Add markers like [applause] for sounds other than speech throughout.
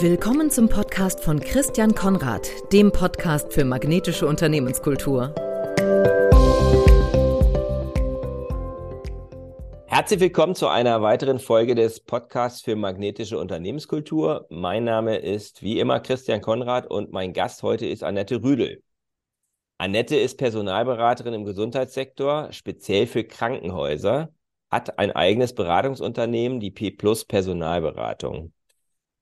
Willkommen zum Podcast von Christian Konrad, dem Podcast für magnetische Unternehmenskultur. Herzlich willkommen zu einer weiteren Folge des Podcasts für magnetische Unternehmenskultur. Mein Name ist wie immer Christian Konrad und mein Gast heute ist Annette Rüdel. Annette ist Personalberaterin im Gesundheitssektor, speziell für Krankenhäuser, hat ein eigenes Beratungsunternehmen, die P Plus Personalberatung.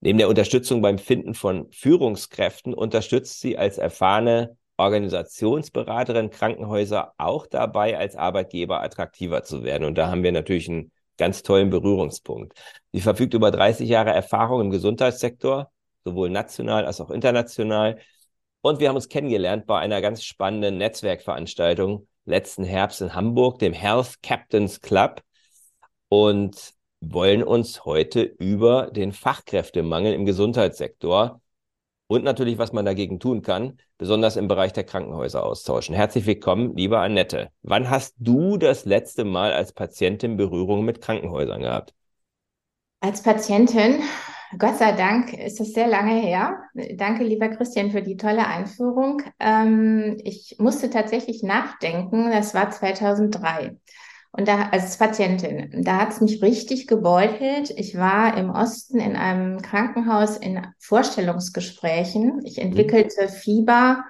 Neben der Unterstützung beim Finden von Führungskräften unterstützt sie als erfahrene Organisationsberaterin Krankenhäuser auch dabei, als Arbeitgeber attraktiver zu werden. Und da haben wir natürlich einen ganz tollen Berührungspunkt. Sie verfügt über 30 Jahre Erfahrung im Gesundheitssektor, sowohl national als auch international. Und wir haben uns kennengelernt bei einer ganz spannenden Netzwerkveranstaltung letzten Herbst in Hamburg, dem Health Captains Club. Und wollen uns heute über den Fachkräftemangel im Gesundheitssektor und natürlich, was man dagegen tun kann, besonders im Bereich der Krankenhäuser austauschen. Herzlich willkommen, liebe Annette. Wann hast du das letzte Mal als Patientin Berührung mit Krankenhäusern gehabt? Als Patientin, Gott sei Dank, ist das sehr lange her. Danke, lieber Christian, für die tolle Einführung. Ähm, ich musste tatsächlich nachdenken. Das war 2003. Und da, als Patientin, da hat es mich richtig gebeutelt. Ich war im Osten in einem Krankenhaus in Vorstellungsgesprächen. Ich entwickelte mhm. Fieber,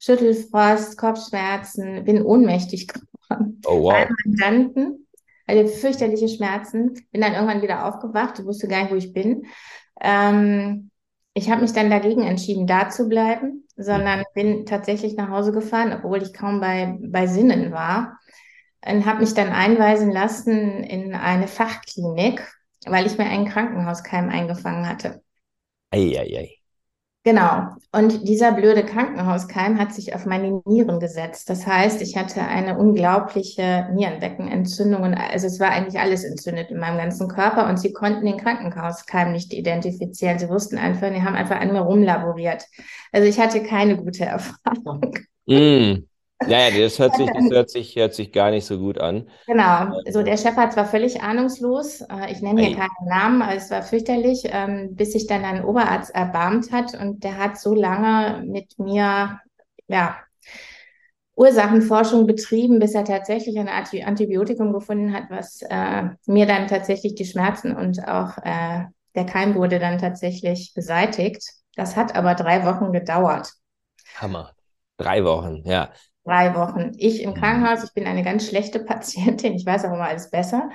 Schüttelfrost, Kopfschmerzen, bin ohnmächtig [laughs] geworden. Oh, wow. Mandanten, also fürchterliche Schmerzen. Bin dann irgendwann wieder aufgewacht, wusste gar nicht, wo ich bin. Ähm, ich habe mich dann dagegen entschieden, da zu bleiben, sondern bin tatsächlich nach Hause gefahren, obwohl ich kaum bei, bei Sinnen war und habe mich dann einweisen lassen in eine Fachklinik, weil ich mir einen Krankenhauskeim eingefangen hatte. Eieiei. Ei, ei. Genau. Und dieser blöde Krankenhauskeim hat sich auf meine Nieren gesetzt. Das heißt, ich hatte eine unglaubliche Nierenbeckenentzündung. Also es war eigentlich alles entzündet in meinem ganzen Körper und sie konnten den Krankenhauskeim nicht identifizieren. Sie wussten einfach, die haben einfach an mir rumlaboriert. Also ich hatte keine gute [laughs] Erfahrung. Mm. Ja, ja, das hört sich, das [laughs] hört sich, hört sich gar nicht so gut an. Genau. Also der Chef war völlig ahnungslos. Äh, ich nenne hier keinen Namen, aber es war fürchterlich, ähm, bis sich dann ein Oberarzt erbarmt hat und der hat so lange mit mir, ja, Ursachenforschung betrieben, bis er tatsächlich ein Antibiotikum gefunden hat, was äh, mir dann tatsächlich die Schmerzen und auch äh, der Keim wurde dann tatsächlich beseitigt. Das hat aber drei Wochen gedauert. Hammer. Drei Wochen, ja drei Wochen. Ich im. Krankenhaus, ich bin eine ganz schlechte [laughs] Patientin, ich weiß auch immer alles besser.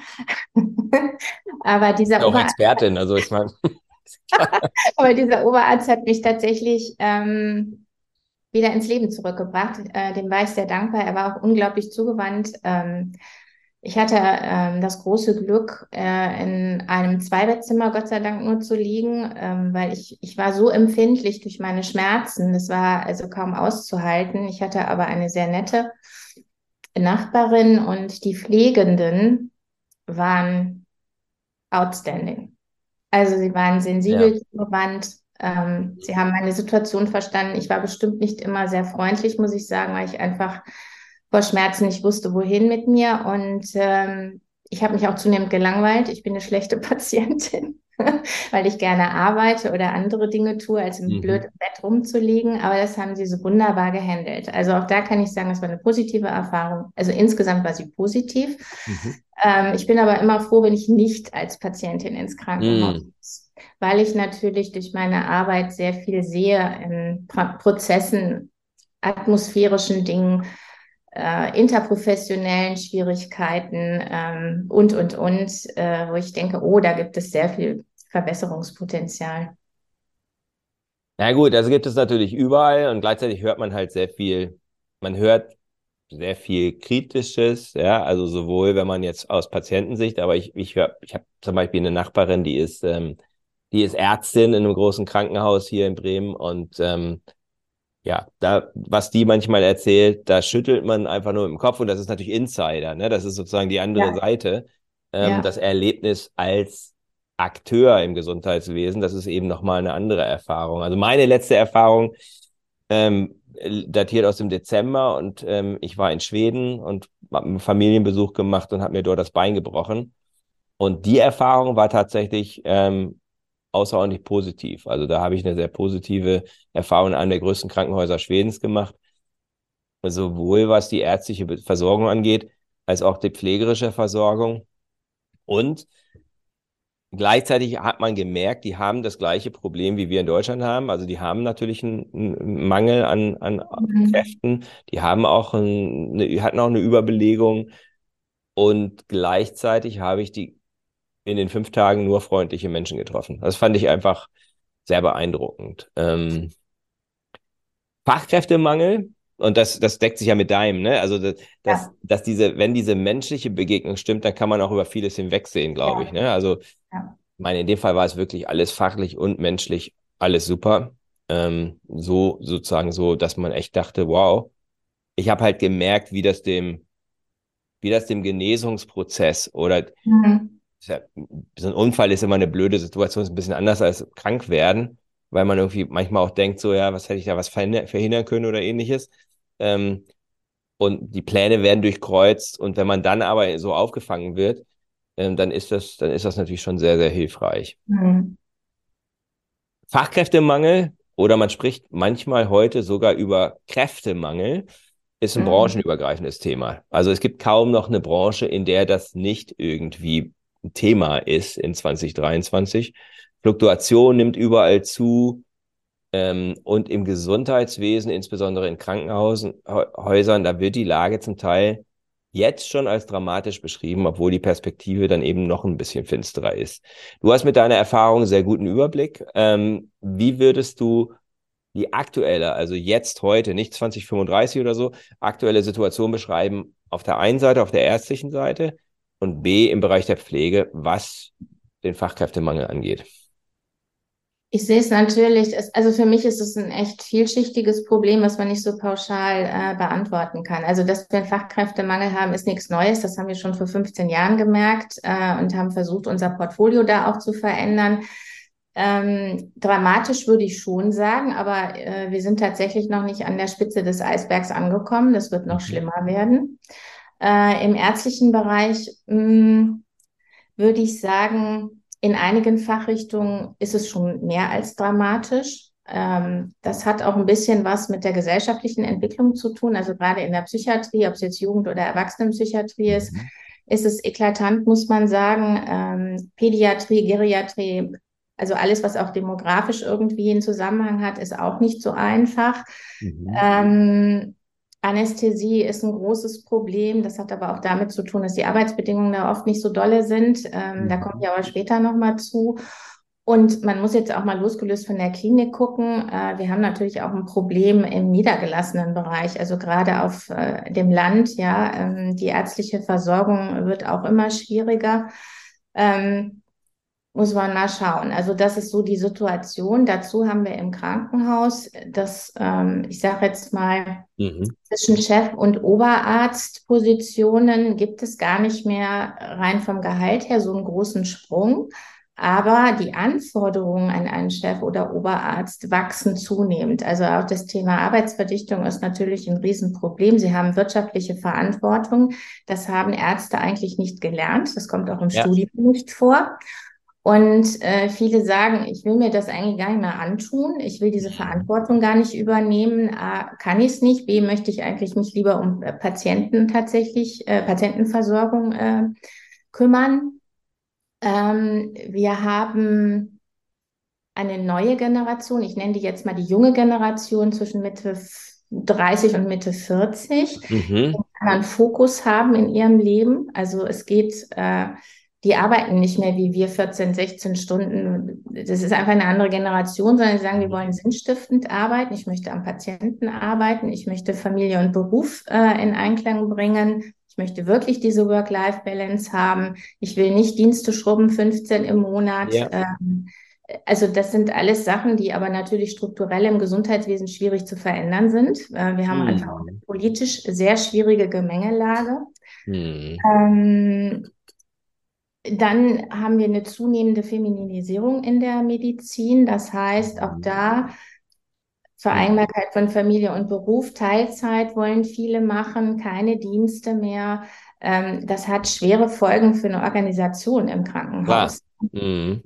[laughs] Aber dieser auch Oberarzt, Expertin, also ich meine. [laughs] Aber dieser Oberarzt hat mich tatsächlich ähm, wieder ins Leben zurückgebracht. Äh, dem war ich sehr dankbar. Er war auch unglaublich zugewandt. Ähm, ich hatte ähm, das große Glück, äh, in einem Zweibettzimmer Gott sei Dank nur zu liegen, ähm, weil ich, ich war so empfindlich durch meine Schmerzen. Das war also kaum auszuhalten. Ich hatte aber eine sehr nette Nachbarin und die Pflegenden waren outstanding. Also sie waren sensibel ja. zugewandt. Ähm, sie haben meine Situation verstanden. Ich war bestimmt nicht immer sehr freundlich, muss ich sagen, weil ich einfach vor Schmerzen nicht wusste, wohin mit mir. Und ähm, ich habe mich auch zunehmend gelangweilt. Ich bin eine schlechte [laughs] Patientin, weil ich gerne arbeite oder andere Dinge tue, als im mhm. blöden Bett rumzuliegen. Aber das haben sie so wunderbar gehandelt. Also auch da kann ich sagen, es war eine positive Erfahrung. Also insgesamt war sie positiv. Mhm. Ähm, ich bin aber immer froh, wenn ich nicht als Patientin ins Krankenhaus mhm. muss weil ich natürlich durch meine Arbeit sehr viel sehe in Prozessen, atmosphärischen Dingen, äh, interprofessionellen Schwierigkeiten ähm, und, und, und, äh, wo ich denke, oh, da gibt es sehr viel Verbesserungspotenzial. Na gut, also gibt es natürlich überall und gleichzeitig hört man halt sehr viel, man hört sehr viel Kritisches, ja, also sowohl wenn man jetzt aus Patientensicht, aber ich, ich höre, ich habe zum Beispiel eine Nachbarin, die ist, ähm, die ist Ärztin in einem großen Krankenhaus hier in Bremen und ähm, ja, da, was die manchmal erzählt, da schüttelt man einfach nur im Kopf und das ist natürlich Insider, ne? Das ist sozusagen die andere ja. Seite. Ähm, ja. Das Erlebnis als Akteur im Gesundheitswesen, das ist eben nochmal eine andere Erfahrung. Also meine letzte Erfahrung ähm, datiert aus dem Dezember und ähm, ich war in Schweden und habe einen Familienbesuch gemacht und habe mir dort das Bein gebrochen. Und die Erfahrung war tatsächlich ähm, außerordentlich positiv. Also da habe ich eine sehr positive Erfahrung in einem der größten Krankenhäuser Schwedens gemacht. Sowohl was die ärztliche Versorgung angeht, als auch die pflegerische Versorgung. Und gleichzeitig hat man gemerkt, die haben das gleiche Problem, wie wir in Deutschland haben. Also die haben natürlich einen, einen Mangel an, an mhm. Kräften. Die haben auch eine, hatten auch eine Überbelegung. Und gleichzeitig habe ich die in den fünf Tagen nur freundliche Menschen getroffen. Das fand ich einfach sehr beeindruckend. Ähm, Fachkräftemangel, und das, das deckt sich ja mit deinem, ne? Also, dass, ja. dass diese, wenn diese menschliche Begegnung stimmt, dann kann man auch über vieles hinwegsehen, glaube ja. ich, ne? Also, ja. ich meine, in dem Fall war es wirklich alles fachlich und menschlich, alles super. Ähm, so, sozusagen so, dass man echt dachte, wow, ich habe halt gemerkt, wie das dem, wie das dem Genesungsprozess oder mhm ja, so ein Unfall ist immer eine blöde Situation, ist ein bisschen anders als krank werden, weil man irgendwie manchmal auch denkt, so, ja, was hätte ich da was verhindern können oder ähnliches. Ähm, und die Pläne werden durchkreuzt und wenn man dann aber so aufgefangen wird, ähm, dann ist das, dann ist das natürlich schon sehr, sehr hilfreich. Mhm. Fachkräftemangel oder man spricht manchmal heute sogar über Kräftemangel ist ein mhm. branchenübergreifendes Thema. Also es gibt kaum noch eine Branche, in der das nicht irgendwie Thema ist in 2023. Fluktuation nimmt überall zu. Ähm, und im Gesundheitswesen, insbesondere in Krankenhäusern, da wird die Lage zum Teil jetzt schon als dramatisch beschrieben, obwohl die Perspektive dann eben noch ein bisschen finsterer ist. Du hast mit deiner Erfahrung sehr guten Überblick. Ähm, wie würdest du die aktuelle, also jetzt, heute, nicht 2035 oder so, aktuelle Situation beschreiben auf der einen Seite, auf der ärztlichen Seite und B im Bereich der Pflege, was den Fachkräftemangel angeht? Ich sehe es natürlich, also für mich ist es ein echt vielschichtiges Problem, was man nicht so pauschal äh, beantworten kann. Also, dass wir einen Fachkräftemangel haben, ist nichts Neues. Das haben wir schon vor 15 Jahren gemerkt äh, und haben versucht, unser Portfolio da auch zu verändern. Ähm, dramatisch würde ich schon sagen, aber äh, wir sind tatsächlich noch nicht an der Spitze des Eisbergs angekommen. Das wird noch mhm. schlimmer werden. Äh, Im ärztlichen Bereich mh, hm, würde ich sagen, in einigen Fachrichtungen ist es schon mehr als dramatisch. Ähm, das hat auch ein bisschen was mit der gesellschaftlichen Entwicklung zu tun. Also gerade in der Psychiatrie, ob es jetzt Jugend- oder Erwachsenenpsychiatrie ist, mhm. ist es eklatant, muss man sagen. Ähm, Pädiatrie, Geriatrie, also alles, was auch demografisch irgendwie einen Zusammenhang hat, ist auch nicht so einfach. Mhm. Ähm, Anästhesie ist ein großes Problem. Das hat aber auch damit zu tun, dass die Arbeitsbedingungen da oft nicht so dolle sind. Ähm, mhm. Da komme ich aber später nochmal zu. Und man muss jetzt auch mal losgelöst von der Klinik gucken. Äh, wir haben natürlich auch ein Problem im niedergelassenen Bereich, also gerade auf äh, dem Land. Ja, ähm, die ärztliche Versorgung wird auch immer schwieriger. Ähm, muss man mal schauen. Also das ist so die Situation. Dazu haben wir im Krankenhaus, dass ähm, ich sage jetzt mal mhm. zwischen Chef und Oberarztpositionen gibt es gar nicht mehr rein vom Gehalt her so einen großen Sprung. Aber die Anforderungen an einen Chef oder Oberarzt wachsen zunehmend. Also auch das Thema Arbeitsverdichtung ist natürlich ein Riesenproblem. Sie haben wirtschaftliche Verantwortung. Das haben Ärzte eigentlich nicht gelernt. Das kommt auch im ja. Studium nicht vor. Und äh, viele sagen, ich will mir das eigentlich gar nicht mehr antun, ich will diese Verantwortung gar nicht übernehmen, A, kann ich es nicht, B, möchte ich eigentlich mich lieber um äh, Patienten tatsächlich, äh, Patientenversorgung äh, kümmern. Ähm, wir haben eine neue Generation, ich nenne die jetzt mal die junge Generation zwischen Mitte 30 und Mitte 40, mhm. die einen anderen Fokus haben in ihrem Leben. Also es geht äh, die arbeiten nicht mehr wie wir 14, 16 Stunden. Das ist einfach eine andere Generation, sondern sie sagen, wir wollen sinnstiftend arbeiten. Ich möchte am Patienten arbeiten. Ich möchte Familie und Beruf äh, in Einklang bringen. Ich möchte wirklich diese Work-Life-Balance haben. Ich will nicht Dienste schrubben, 15 im Monat. Ja. Ähm, also das sind alles Sachen, die aber natürlich strukturell im Gesundheitswesen schwierig zu verändern sind. Äh, wir haben hm. einfach eine politisch sehr schwierige Gemengelage. Hm. Ähm, dann haben wir eine zunehmende Femininisierung in der Medizin. Das heißt, auch da Vereinbarkeit von Familie und Beruf, Teilzeit wollen viele machen, keine Dienste mehr. Ähm, das hat schwere Folgen für eine Organisation im Krankenhaus. Mhm.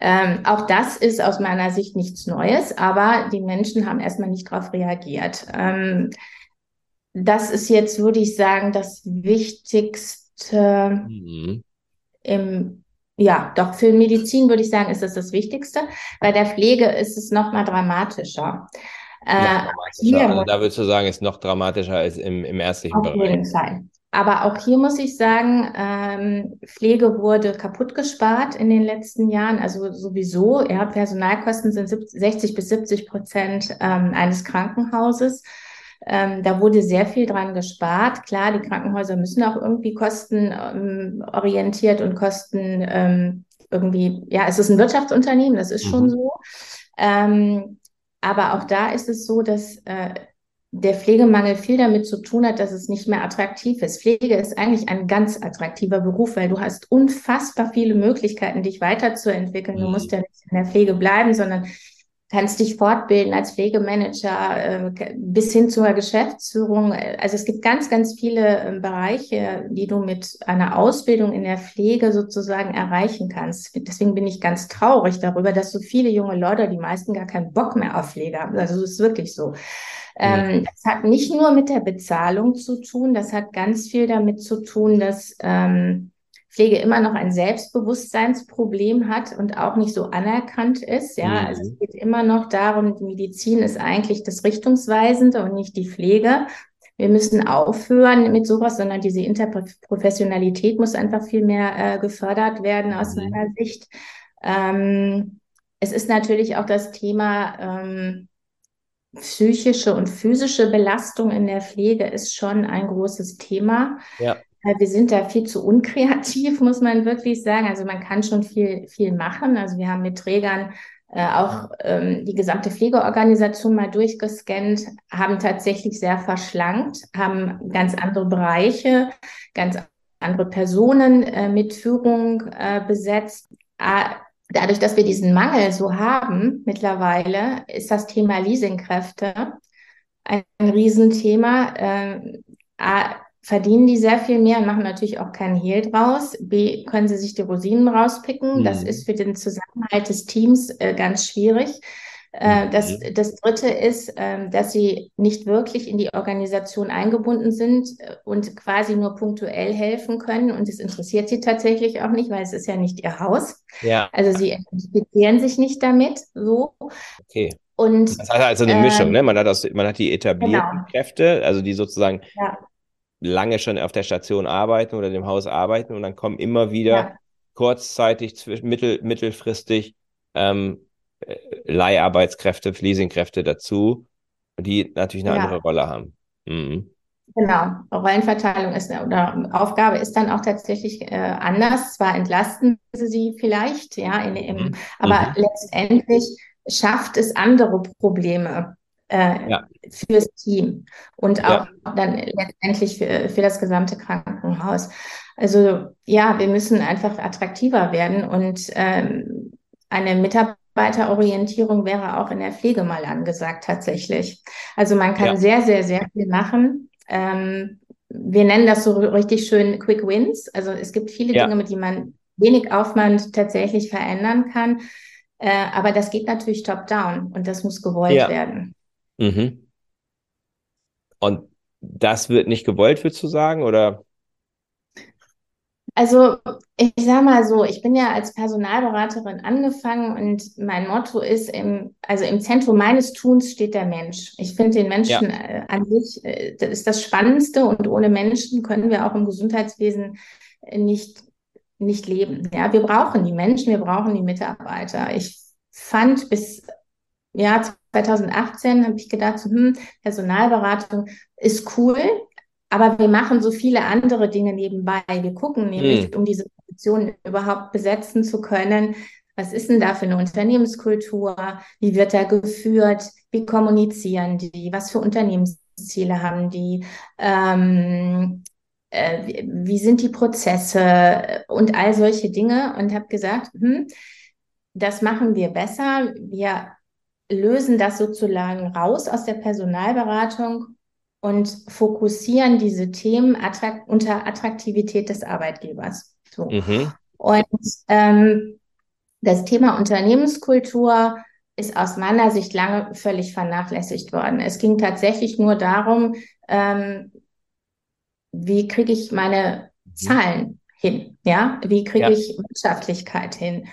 Ähm, auch das ist aus meiner Sicht nichts Neues, aber die Menschen haben erstmal nicht darauf reagiert. Ähm, das ist jetzt, würde ich sagen, das Wichtigste mhm. Im, ja, doch für Medizin würde ich sagen, ist das das Wichtigste. Bei der Pflege ist es noch mal dramatischer. Äh, dramatischer. Also da würdest du sagen, ist noch dramatischer als im, im ärztlichen Bereich. Auf jeden Fall. Aber auch hier muss ich sagen, ähm, Pflege wurde kaputt gespart in den letzten Jahren. Also sowieso, ja, Personalkosten sind 60 bis 70 Prozent ähm, eines Krankenhauses. Ähm, da wurde sehr viel dran gespart. Klar, die Krankenhäuser müssen auch irgendwie kostenorientiert ähm, und Kosten ähm, irgendwie, ja, es ist ein Wirtschaftsunternehmen, das ist mhm. schon so. Ähm, aber auch da ist es so, dass äh, der Pflegemangel viel damit zu tun hat, dass es nicht mehr attraktiv ist. Pflege ist eigentlich ein ganz attraktiver Beruf, weil du hast unfassbar viele Möglichkeiten, dich weiterzuentwickeln. Du mhm. musst ja nicht in der Pflege bleiben, sondern kannst dich fortbilden als Pflegemanager äh, bis hin zur Geschäftsführung. Also es gibt ganz, ganz viele äh, Bereiche, die du mit einer Ausbildung in der Pflege sozusagen erreichen kannst. Deswegen bin ich ganz traurig darüber, dass so viele junge Leute, die meisten gar keinen Bock mehr auf Pflege haben. Also es ist wirklich so. Ähm, das hat nicht nur mit der Bezahlung zu tun, das hat ganz viel damit zu tun, dass ähm, Pflege immer noch ein Selbstbewusstseinsproblem hat und auch nicht so anerkannt ist. Ja, mhm. also es geht immer noch darum, die Medizin ist eigentlich das Richtungsweisende und nicht die Pflege. Wir müssen aufhören mit sowas, sondern diese Interprofessionalität muss einfach viel mehr äh, gefördert werden aus mhm. meiner Sicht. Ähm, es ist natürlich auch das Thema ähm, psychische und physische Belastung in der Pflege ist schon ein großes Thema. Ja. Wir sind da viel zu unkreativ, [laughs] muss man wirklich sagen. Also man kann schon viel, viel machen. Also wir haben mit Trägern äh, auch ähm, die gesamte Pflegeorganisation mal durchgescannt, haben tatsächlich sehr verschlankt, haben ganz andere Bereiche, ganz andere Personen äh, mit Führung äh, besetzt. Dadurch, dass wir diesen Mangel so haben mittlerweile, ist das Thema Leasingkräfte ein, ein Riesenthema. Äh, verdienen die sehr viel mehr und machen natürlich auch keinen Hehl draus. B, können sie sich die Rosinen rauspicken. Mhm. Das ist für den Zusammenhalt des Teams äh, ganz schwierig. Äh, mhm. das, das Dritte ist, äh, dass sie nicht wirklich in die Organisation eingebunden sind äh, und quasi nur punktuell helfen können. Und es interessiert sie tatsächlich auch nicht, weil es ist ja nicht ihr Haus. Ja. Also sie identifizieren sich nicht damit. So. Okay. Und, das heißt also eine Mischung, ne? Man hat, das, man hat die etablierten genau. Kräfte, also die sozusagen ja lange schon auf der Station arbeiten oder dem Haus arbeiten und dann kommen immer wieder ja. kurzzeitig, mittel, mittelfristig ähm, äh, Leiharbeitskräfte, Leasingkräfte dazu, die natürlich eine ja. andere Rolle haben. Mhm. Genau, Rollenverteilung ist oder Aufgabe ist dann auch tatsächlich äh, anders. Zwar entlasten sie sie vielleicht, ja, in, im, mhm. aber mhm. letztendlich schafft es andere Probleme äh, ja. fürs Team und auch ja. dann letztendlich für, für das gesamte Krankenhaus. Also ja, wir müssen einfach attraktiver werden und ähm, eine Mitarbeiterorientierung wäre auch in der Pflege mal angesagt tatsächlich. Also man kann ja. sehr, sehr, sehr viel machen. Ähm, wir nennen das so richtig schön Quick Wins. Also es gibt viele Dinge, mit denen man wenig Aufwand tatsächlich verändern kann. Äh, aber das geht natürlich top-down und das muss gewollt werden. Mhm. Und das wird nicht gewollt, würdest du sagen, oder? Also, ich sage mal so, ich bin ja als Personalberaterin angefangen und mein Motto ist, im, also im Zentrum meines Tuns steht der Mensch. Ich finde den Menschen ja. Äh, an sich, äh, das ist das Spannendste und ohne Menschen können wir auch im Gesundheitswesen nicht, nicht leben. Ja, wir brauchen die Menschen, wir brauchen die Mitarbeiter. Ich fand bis ja, 2018 habe ich gedacht, so, hm, Personalberatung ist cool, aber wir machen so viele andere Dinge nebenbei. Wir gucken nämlich, hm. um diese Position überhaupt besetzen zu können, was ist denn da für eine Unternehmenskultur? Wie wird da geführt? Wie kommunizieren die? Was für Unternehmensziele haben die? Ähm, äh, wie, wie, sind die Prozesse und all solche Dinge? Und habe gesagt, hm, das machen wir besser. Wir lösen das sozusagen raus aus der Personalberatung und fokussieren diese Themen attrakt unter Attraktivität des Arbeitgebers. So. Mhm. Und ähm, das Thema Unternehmenskultur ist aus meiner Sicht lange völlig vernachlässigt worden. Es ging tatsächlich nur darum, ähm, wie kriege ich meine mhm. Zahlen hin? Ja, wie kriege ja. ich Wirtschaftlichkeit hin?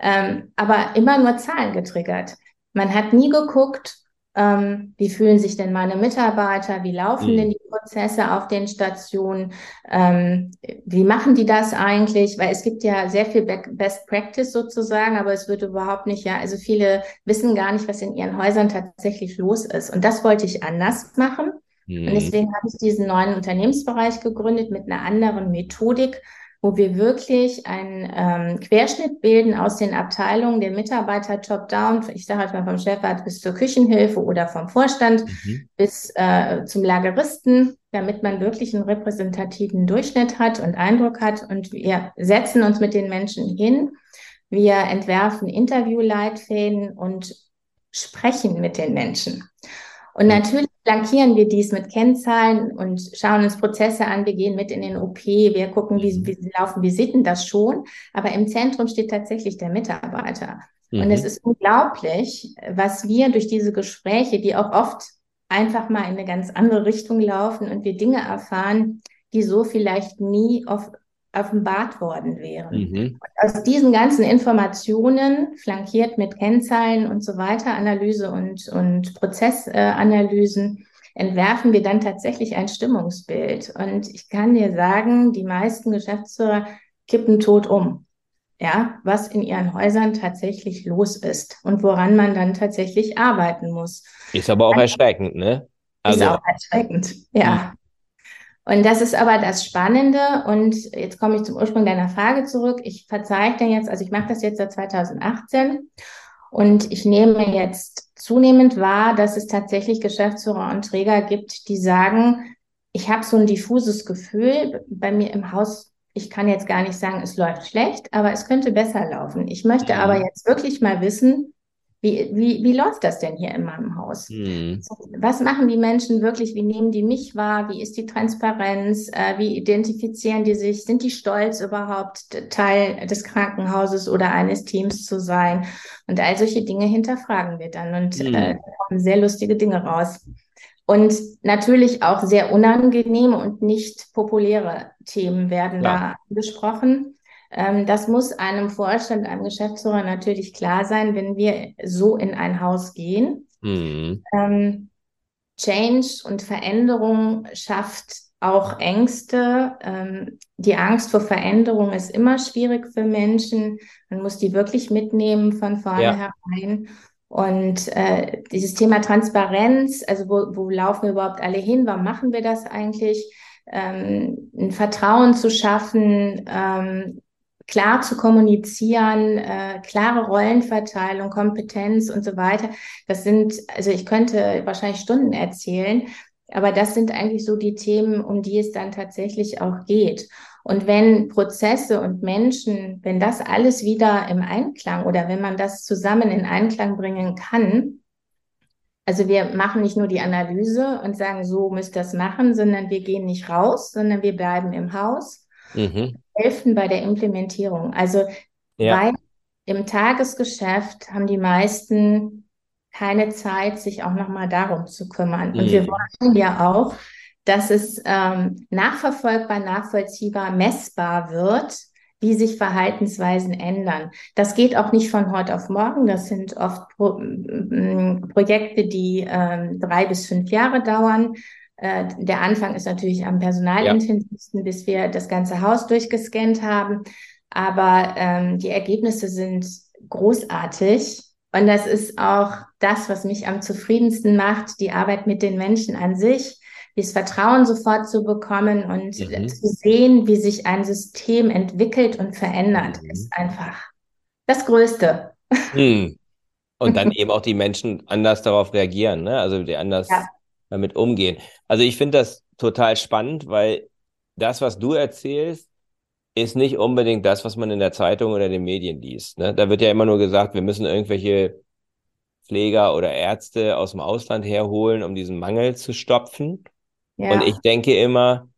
Ähm, aber immer nur Zahlen getriggert. Man hat nie geguckt, ähm, wie fühlen sich denn meine Mitarbeiter? Wie laufen mhm. denn die Prozesse auf den Stationen? Ähm, wie machen die das eigentlich? Weil es gibt ja sehr viel Best Practice sozusagen, aber es wird überhaupt nicht, ja, also viele wissen gar nicht, was in ihren Häusern tatsächlich los ist. Und das wollte ich anders machen. Mhm. Und deswegen habe ich diesen neuen Unternehmensbereich gegründet mit einer anderen Methodik, wo wir wirklich einen ähm, Querschnitt bilden aus den Abteilungen der Mitarbeiter top-down, ich sage halt mal vom Chefarzt bis zur Küchenhilfe oder vom Vorstand mhm. bis äh, zum Lageristen, damit man wirklich einen repräsentativen Durchschnitt hat und Eindruck hat. Und wir setzen uns mit den Menschen hin. Wir entwerfen Interviewleitfäden und sprechen mit den Menschen. Und natürlich flankieren wir dies mit Kennzahlen und schauen uns Prozesse an. Wir gehen mit in den OP, wir gucken, wie, wie laufen Visiten, das schon. Aber im Zentrum steht tatsächlich der Mitarbeiter. Mhm. Und es ist unglaublich, was wir durch diese Gespräche, die auch oft einfach mal in eine ganz andere Richtung laufen und wir Dinge erfahren, die so vielleicht nie auf offenbart worden wären. Mhm. Aus diesen ganzen Informationen, flankiert mit Kennzahlen und so weiter, Analyse und, und Prozessanalysen, äh, entwerfen wir dann tatsächlich ein Stimmungsbild. Und ich kann dir sagen, die meisten Geschäftsführer kippen tot um. Ja, was in ihren Häusern tatsächlich los ist und woran man dann tatsächlich arbeiten muss. Ist aber auch erschreckend, ne? Also, ist auch erschreckend, ja. Und das ist aber das Spannende. Und jetzt komme ich zum Ursprung deiner Frage zurück. Ich verzeichne jetzt, also ich mache das jetzt seit 2018 und ich nehme jetzt zunehmend wahr, dass es tatsächlich Geschäftsführer und Träger gibt, die sagen, ich habe so ein diffuses Gefühl bei mir im Haus. Ich kann jetzt gar nicht sagen, es läuft schlecht, aber es könnte besser laufen. Ich möchte aber jetzt wirklich mal wissen, wie, wie, wie läuft das denn hier in meinem Haus? Hm. Was machen die Menschen wirklich? Wie nehmen die mich wahr? Wie ist die Transparenz? Äh, wie identifizieren die sich? Sind die stolz überhaupt Teil des Krankenhauses oder eines Teams zu sein? Und all solche Dinge hinterfragen wir dann und hm. äh, kommen sehr lustige Dinge raus. Und natürlich auch sehr unangenehme und nicht populäre Themen werden ja. da besprochen. Ähm, das muss einem Vorstand, einem Geschäftsführer natürlich klar sein, wenn wir so in ein Haus gehen. Mhm. Ähm, Change und Veränderung schafft auch Ängste. Ähm, die Angst vor Veränderung ist immer schwierig für Menschen. Man muss die wirklich mitnehmen von vornherein. Ja. Und äh, dieses Thema Transparenz, also wo, wo laufen wir überhaupt alle hin? Warum machen wir das eigentlich? Ähm, ein Vertrauen zu schaffen, ähm, klar zu kommunizieren, äh, klare Rollenverteilung, Kompetenz und so weiter. Das sind, also ich könnte wahrscheinlich Stunden erzählen, aber das sind eigentlich so die Themen, um die es dann tatsächlich auch geht. Und wenn Prozesse und Menschen, wenn das alles wieder im Einklang oder wenn man das zusammen in Einklang bringen kann, also wir machen nicht nur die Analyse und sagen, so müsst ihr das machen, sondern wir gehen nicht raus, sondern wir bleiben im Haus mhm. Helfen bei der Implementierung. Also ja. weil im Tagesgeschäft haben die meisten keine Zeit, sich auch nochmal darum zu kümmern. Mhm. Und wir mhm. wollen ja auch, dass es ähm, nachverfolgbar, nachvollziehbar, messbar wird, wie sich Verhaltensweisen ändern. Das geht auch nicht von heute auf morgen. Das sind oft Pro Projekte, die ähm, drei bis fünf Jahre dauern. Äh, der Anfang ist natürlich am personalintensivsten, ja. bis wir das ganze Haus durchgescannt haben. Aber ähm, die Ergebnisse sind großartig. Und das ist auch das, was mich am zufriedensten macht, die Arbeit mit den Menschen an sich, dieses Vertrauen sofort zu bekommen und mhm. zu sehen, wie sich ein System entwickelt und verändert, mhm. ist einfach das Größte. Mhm. Und dann [laughs] eben auch die Menschen anders darauf reagieren, ne? Also die anders ja damit umgehen. Also ich finde das total spannend, weil das, was du erzählst, ist nicht unbedingt das, was man in der Zeitung oder den Medien liest. Ne? Da wird ja immer nur gesagt, wir müssen irgendwelche Pfleger oder Ärzte aus dem Ausland herholen, um diesen Mangel zu stopfen. Ja. Und ich denke immer,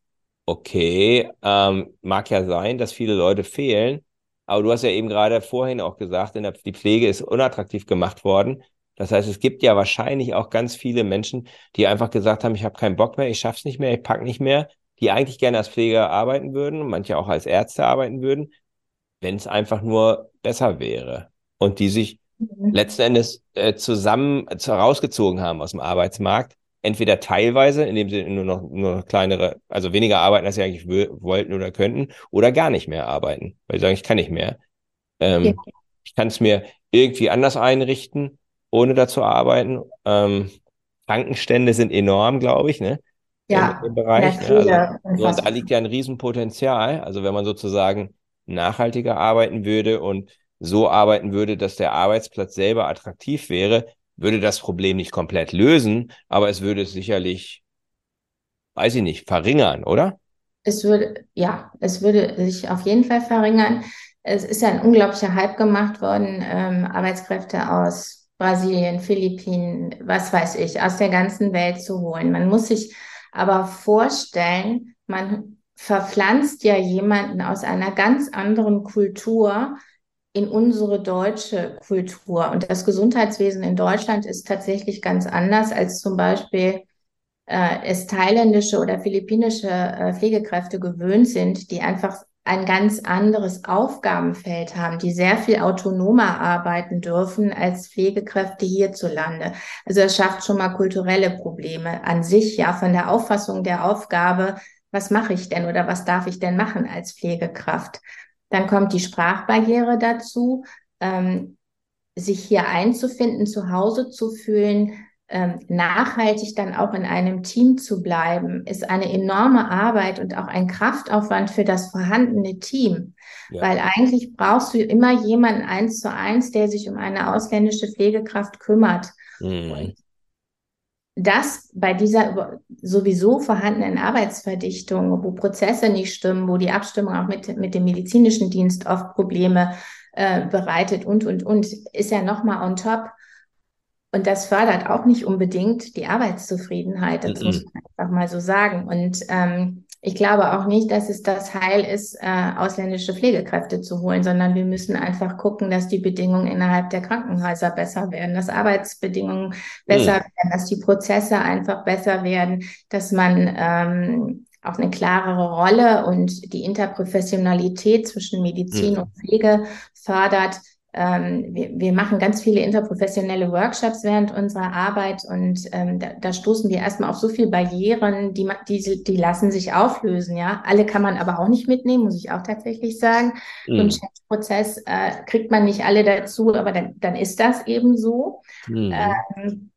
okay, ähm, mag ja sein, dass viele Leute fehlen, Aber du hast ja eben gerade vorhin auch gesagt, der, die Pflege ist unattraktiv gemacht worden. Das heißt, es gibt ja wahrscheinlich auch ganz viele Menschen, die einfach gesagt haben, ich habe keinen Bock mehr, ich schaff's nicht mehr, ich pack nicht mehr, die eigentlich gerne als Pfleger arbeiten würden, manche auch als Ärzte arbeiten würden, wenn es einfach nur besser wäre. Und die sich mhm. letzten Endes äh, zusammen äh, rausgezogen haben aus dem Arbeitsmarkt, entweder teilweise, indem sie nur noch, nur noch kleinere, also weniger arbeiten, als sie eigentlich wollten oder könnten, oder gar nicht mehr arbeiten, weil sie sagen, ich kann nicht mehr. Ähm, ja. Ich kann es mir irgendwie anders einrichten, ohne da zu arbeiten. Ähm, Krankenstände sind enorm, glaube ich, ne? Ja, im Bereich. Ne? Also, und da liegt ja ein Riesenpotenzial. Also wenn man sozusagen nachhaltiger arbeiten würde und so arbeiten würde, dass der Arbeitsplatz selber attraktiv wäre, würde das Problem nicht komplett lösen, aber es würde es sicherlich, weiß ich nicht, verringern, oder? Es würde, ja, es würde sich auf jeden Fall verringern. Es ist ja ein unglaublicher Hype gemacht worden, ähm, Arbeitskräfte aus Brasilien, Philippinen, was weiß ich, aus der ganzen Welt zu holen. Man muss sich aber vorstellen, man verpflanzt ja jemanden aus einer ganz anderen Kultur in unsere deutsche Kultur. Und das Gesundheitswesen in Deutschland ist tatsächlich ganz anders als zum Beispiel äh, es thailändische oder philippinische äh, Pflegekräfte gewöhnt sind, die einfach ein ganz anderes Aufgabenfeld haben, die sehr viel autonomer arbeiten dürfen als Pflegekräfte hierzulande. Also es schafft schon mal kulturelle Probleme an sich, ja, von der Auffassung der Aufgabe, was mache ich denn oder was darf ich denn machen als Pflegekraft? Dann kommt die Sprachbarriere dazu, ähm, sich hier einzufinden, zu Hause zu fühlen, nachhaltig dann auch in einem Team zu bleiben, ist eine enorme Arbeit und auch ein Kraftaufwand für das vorhandene Team. Ja. Weil eigentlich brauchst du immer jemanden eins zu eins, der sich um eine ausländische Pflegekraft kümmert. Mhm. das bei dieser sowieso vorhandenen Arbeitsverdichtung, wo Prozesse nicht stimmen, wo die Abstimmung auch mit, mit dem medizinischen Dienst oft Probleme äh, bereitet und, und, und, ist ja nochmal on top und das fördert auch nicht unbedingt die Arbeitszufriedenheit, das mm -mm. muss man einfach mal so sagen. Und ähm, ich glaube auch nicht, dass es das Heil ist, äh, ausländische Pflegekräfte zu holen, sondern wir müssen einfach gucken, dass die Bedingungen innerhalb der Krankenhäuser besser werden, dass Arbeitsbedingungen besser mm. werden, dass die Prozesse einfach besser werden, dass man ähm, auch eine klarere Rolle und die Interprofessionalität zwischen Medizin und Pflege fördert, ähm, wir, wir, machen ganz viele interprofessionelle Workshops während unserer Arbeit und ähm, da, da, stoßen wir erstmal auf so viele Barrieren, die, die, die lassen sich auflösen, ja. Alle kann man aber auch nicht mitnehmen, muss ich auch tatsächlich sagen. Mhm. So ein Change-Prozess äh, kriegt man nicht alle dazu, aber dann, dann ist das eben so. Mhm. Ähm,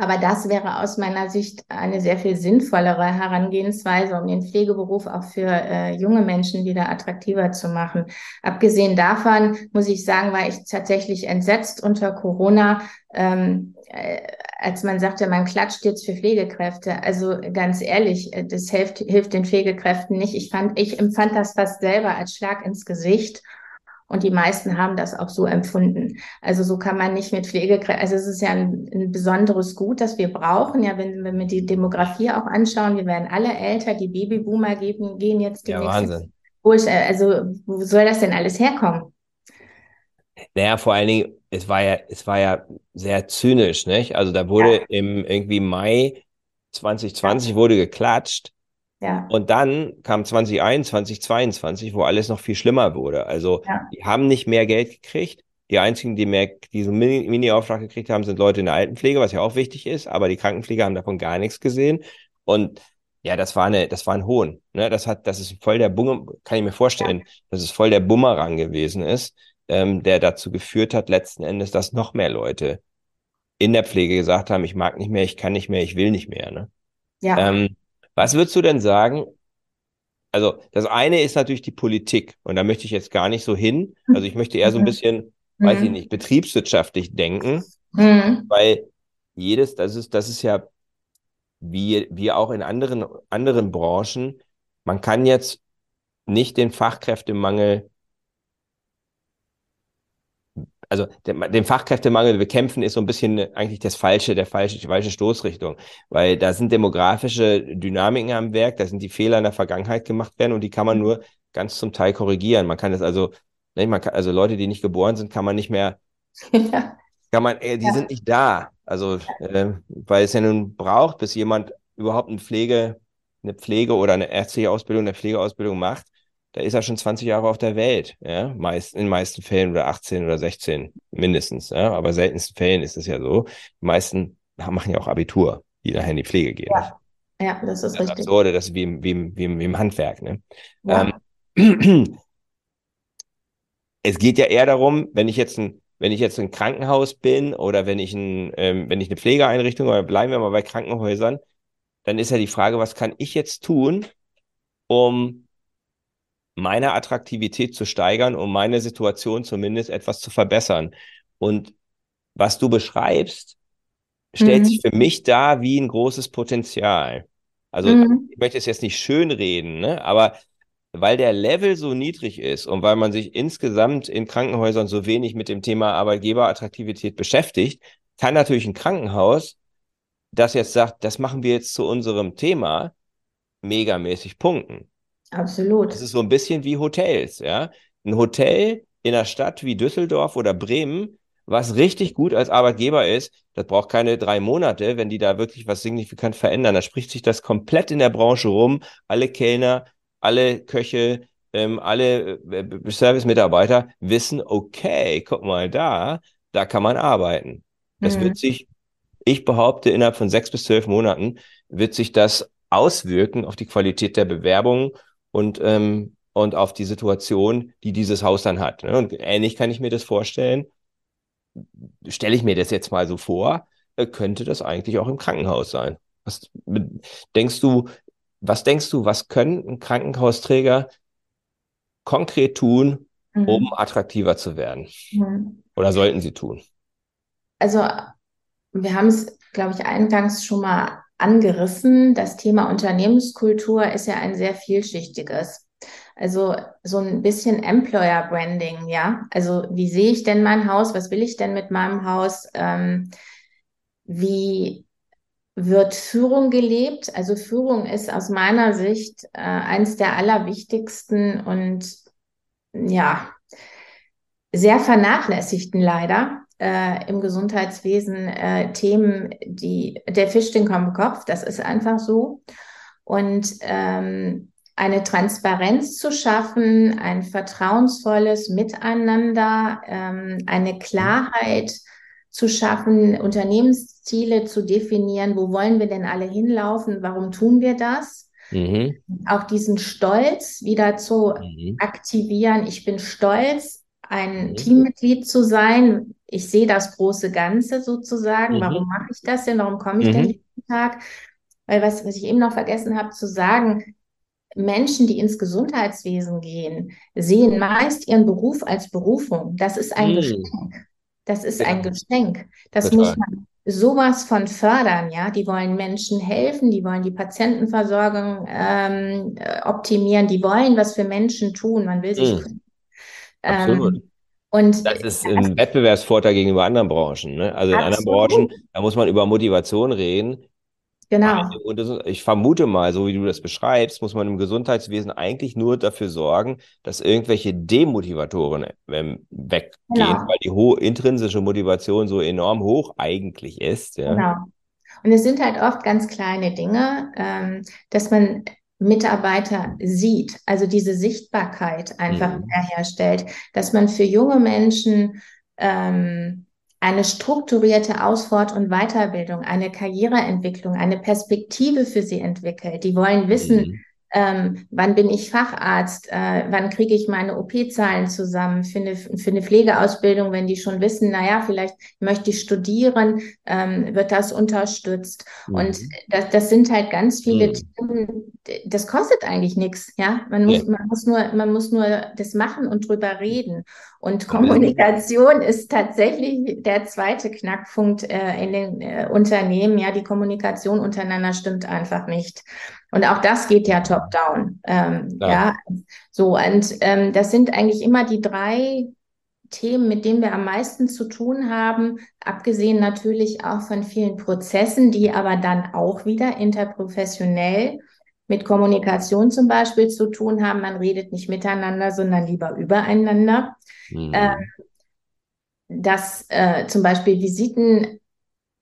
aber das wäre aus meiner Sicht eine sehr viel sinnvollere Herangehensweise, um den Pflegeberuf auch für äh, junge Menschen wieder attraktiver zu machen. Abgesehen davon muss ich sagen, war ich tatsächlich entsetzt unter Corona, ähm, äh, als man sagte, man klatscht jetzt für Pflegekräfte. Also ganz ehrlich, äh, das hilft, hilft den Pflegekräften nicht. Ich fand, ich empfand das fast selber als Schlag ins Gesicht. Und die meisten haben das auch so empfunden. Also so kann man nicht mit Pflegekräften, also es ist ja ein, ein, besonderes Gut, das wir brauchen. Ja, wenn, wenn wir die Demografie auch anschauen, wir werden alle älter, die Babyboomer gehen, gehen jetzt die Ja, Wahnsinn. Wo ich, also wo soll das denn alles herkommen? Naja, vor allen Dingen, es war ja, es war ja sehr zynisch, nicht? Also da wurde ja. im irgendwie Mai 2020 ja. wurde geklatscht ja. Und dann kam 2021, 2022, wo alles noch viel schlimmer wurde. Also ja. die haben nicht mehr Geld gekriegt. Die einzigen, die mehr diesen Mini-Aufschlag gekriegt haben, sind Leute in der Altenpflege, was ja auch wichtig ist, aber die Krankenpfleger haben davon gar nichts gesehen. Und ja, das war eine, das war ein Hohn. Ne? Das hat, das ist voll der Bunger, kann ich mir vorstellen, ja. dass es voll der Bumerang gewesen ist, ähm, der dazu geführt hat, letzten Endes, dass noch mehr Leute in der Pflege gesagt haben, ich mag nicht mehr, ich kann nicht mehr, ich will nicht mehr. Ne? Ja. Ähm, was würdest du denn sagen? Also, das eine ist natürlich die Politik. Und da möchte ich jetzt gar nicht so hin. Also, ich möchte eher so ein mhm. bisschen, mhm. weiß ich mhm. nicht, betriebswirtschaftlich denken. Mhm. Weil jedes, das ist, das ist ja wie, wie auch in anderen, anderen Branchen. Man kann jetzt nicht den Fachkräftemangel also den Fachkräftemangel bekämpfen ist so ein bisschen eigentlich das falsche, der falsche, die falsche Stoßrichtung, weil da sind demografische Dynamiken am Werk, da sind die Fehler in der Vergangenheit gemacht werden und die kann man nur ganz zum Teil korrigieren. Man kann das also Ne, man kann, also Leute, die nicht geboren sind, kann man nicht mehr, [laughs] Ja. kann man, äh, die Ja. sind nicht da. Also, äh, weil es ja nun braucht, bis jemand überhaupt eine Pflege, eine Pflege oder eine ärztliche Ausbildung, eine Pflegeausbildung macht, da ist er schon 20 Jahre auf der Welt, ja, meist, in den meisten Fällen oder 18 oder 16 mindestens, ja, aber seltensten Fällen ist es ja so. Die meisten machen ja auch Abitur, die nachher in die Pflege gehen. Ja. Ja, das ist Das richtig. Absurde, das ist wie im, wie im, wie im, wie im Handwerk, ne? Ja. Ähm, [clears throat] es geht ja eher darum, wenn ich jetzt ein, wenn ich jetzt ein Krankenhaus bin oder wenn ich ein, ähm, wenn ich eine Pflegeeinrichtung oder bleiben wir mal bei Krankenhäusern, dann ist ja die Frage, was kann ich jetzt tun, um meine Attraktivität zu steigern, um meine Situation zumindest etwas zu verbessern. Und was du beschreibst, stellt Mhm. sich für mich dar wie ein großes Potenzial. Also Mhm. ich möchte es jetzt nicht schönreden, ne? aber weil der Level so niedrig ist und weil man sich insgesamt in Krankenhäusern so wenig mit dem Thema Arbeitgeberattraktivität beschäftigt, kann natürlich ein Krankenhaus, das jetzt sagt, das machen wir jetzt zu unserem Thema, megamäßig punkten. Absolut. Das ist so ein bisschen wie Hotels, ja. Ein Hotel in einer Stadt wie Düsseldorf oder Bremen, was richtig gut als Arbeitgeber ist, das braucht keine drei Monate, wenn die da wirklich was signifikant verändern. Da spricht sich das komplett in der Branche rum. Alle Kellner, alle Köche, ähm, alle äh, Service-Mitarbeiter wissen, okay, guck mal da, da kann man arbeiten. Das Mhm. wird sich, ich behaupte, innerhalb von sechs bis zwölf Monaten wird sich das auswirken auf die Qualität der Bewerbungen und, ähm, und auf die Situation, die dieses Haus dann hat. Ne? Und ähnlich kann ich mir das vorstellen. Stelle ich mir das jetzt mal so vor, äh, könnte das eigentlich auch im Krankenhaus sein. Was denkst du, was denkst du, was können ein Krankenhausträger konkret tun, um Mhm. attraktiver zu werden? Mhm. Oder sollten sie tun? Also, wir haben es, glaube ich, eingangs schon mal angerissen. Das Thema Unternehmenskultur ist ja ein sehr vielschichtiges. Also so ein bisschen Employer Branding, ja. Also wie sehe ich denn mein Haus? Was will ich denn mit meinem Haus? Ähm, wie wird Führung gelebt? Also Führung ist aus meiner Sicht äh, eines der allerwichtigsten und ja, sehr vernachlässigten leider äh, im Gesundheitswesen äh, Themen, die der Fisch den kommt Kopf, das ist einfach so. Und ähm, eine Transparenz zu schaffen, ein vertrauensvolles Miteinander, ähm, eine Klarheit zu schaffen, Unternehmensziele zu definieren, wo wollen wir denn alle hinlaufen, warum tun wir das? Mhm. Auch diesen Stolz wieder zu Mhm. aktivieren. Ich bin stolz, ein Mhm. Teammitglied zu sein. Ich sehe das große Ganze sozusagen. Mhm. Warum mache ich das denn? Warum komme ich denn Mhm. jeden Tag? Weil was, was ich eben noch vergessen habe zu sagen, Menschen, die ins Gesundheitswesen gehen, sehen meist ihren Beruf als Berufung. Das ist ein Mhm. Geschenk. Das ist ein Ja. Geschenk. Das Total. muss man sowas von fördern, ja. Die wollen Menschen helfen, die wollen die Patientenversorgung ähm, äh, optimieren, die wollen was für Menschen tun. Man will sich Mhm. Ähm, und Das ist ein Wettbewerbsvorteil gegenüber anderen Branchen. Ne? Also in anderen Absolut. Branchen, da muss man über Motivation reden. genau, Und das ich vermute mal, so wie du das beschreibst, muss man im Gesundheitswesen eigentlich nur dafür sorgen, dass irgendwelche Demotivatoren ähm, weggehen, Genau. weil die hohe intrinsische Motivation so enorm hoch eigentlich ist. Ja? genau. Und es sind halt oft ganz kleine Dinge, ähm, dass man Mitarbeiter sieht, also diese Sichtbarkeit einfach Mhm. herstellt, dass man für junge Menschen ähm, eine strukturierte Ausfort- und Weiterbildung, eine Karriereentwicklung, eine Perspektive für sie entwickelt. Die wollen wissen, Mhm. Ähm, wann bin ich Facharzt, äh, wann kriege ich meine OP-Zahlen zusammen für eine, für eine Pflegeausbildung, wenn die schon wissen, naja, vielleicht möchte ich studieren, ähm, wird das unterstützt. Und Mhm. das, das sind halt ganz viele Mhm. Themen, das kostet eigentlich nichts, ja. Man muss, man muss nur, man muss nur das machen und drüber reden. Und Kommunikation ist tatsächlich der zweite Knackpunkt äh, in den äh, Unternehmen. Ja, die Kommunikation untereinander stimmt einfach nicht. Und auch das geht ja top-down. Ähm, Ja. ja, so. Und ähm, das sind eigentlich immer die drei Themen, mit denen wir am meisten zu tun haben, abgesehen natürlich auch von vielen Prozessen, die aber dann auch wieder interprofessionell mit Kommunikation zum Beispiel zu tun haben. Man redet nicht miteinander, sondern lieber übereinander. Mhm. Ähm, dass äh, zum Beispiel Visiten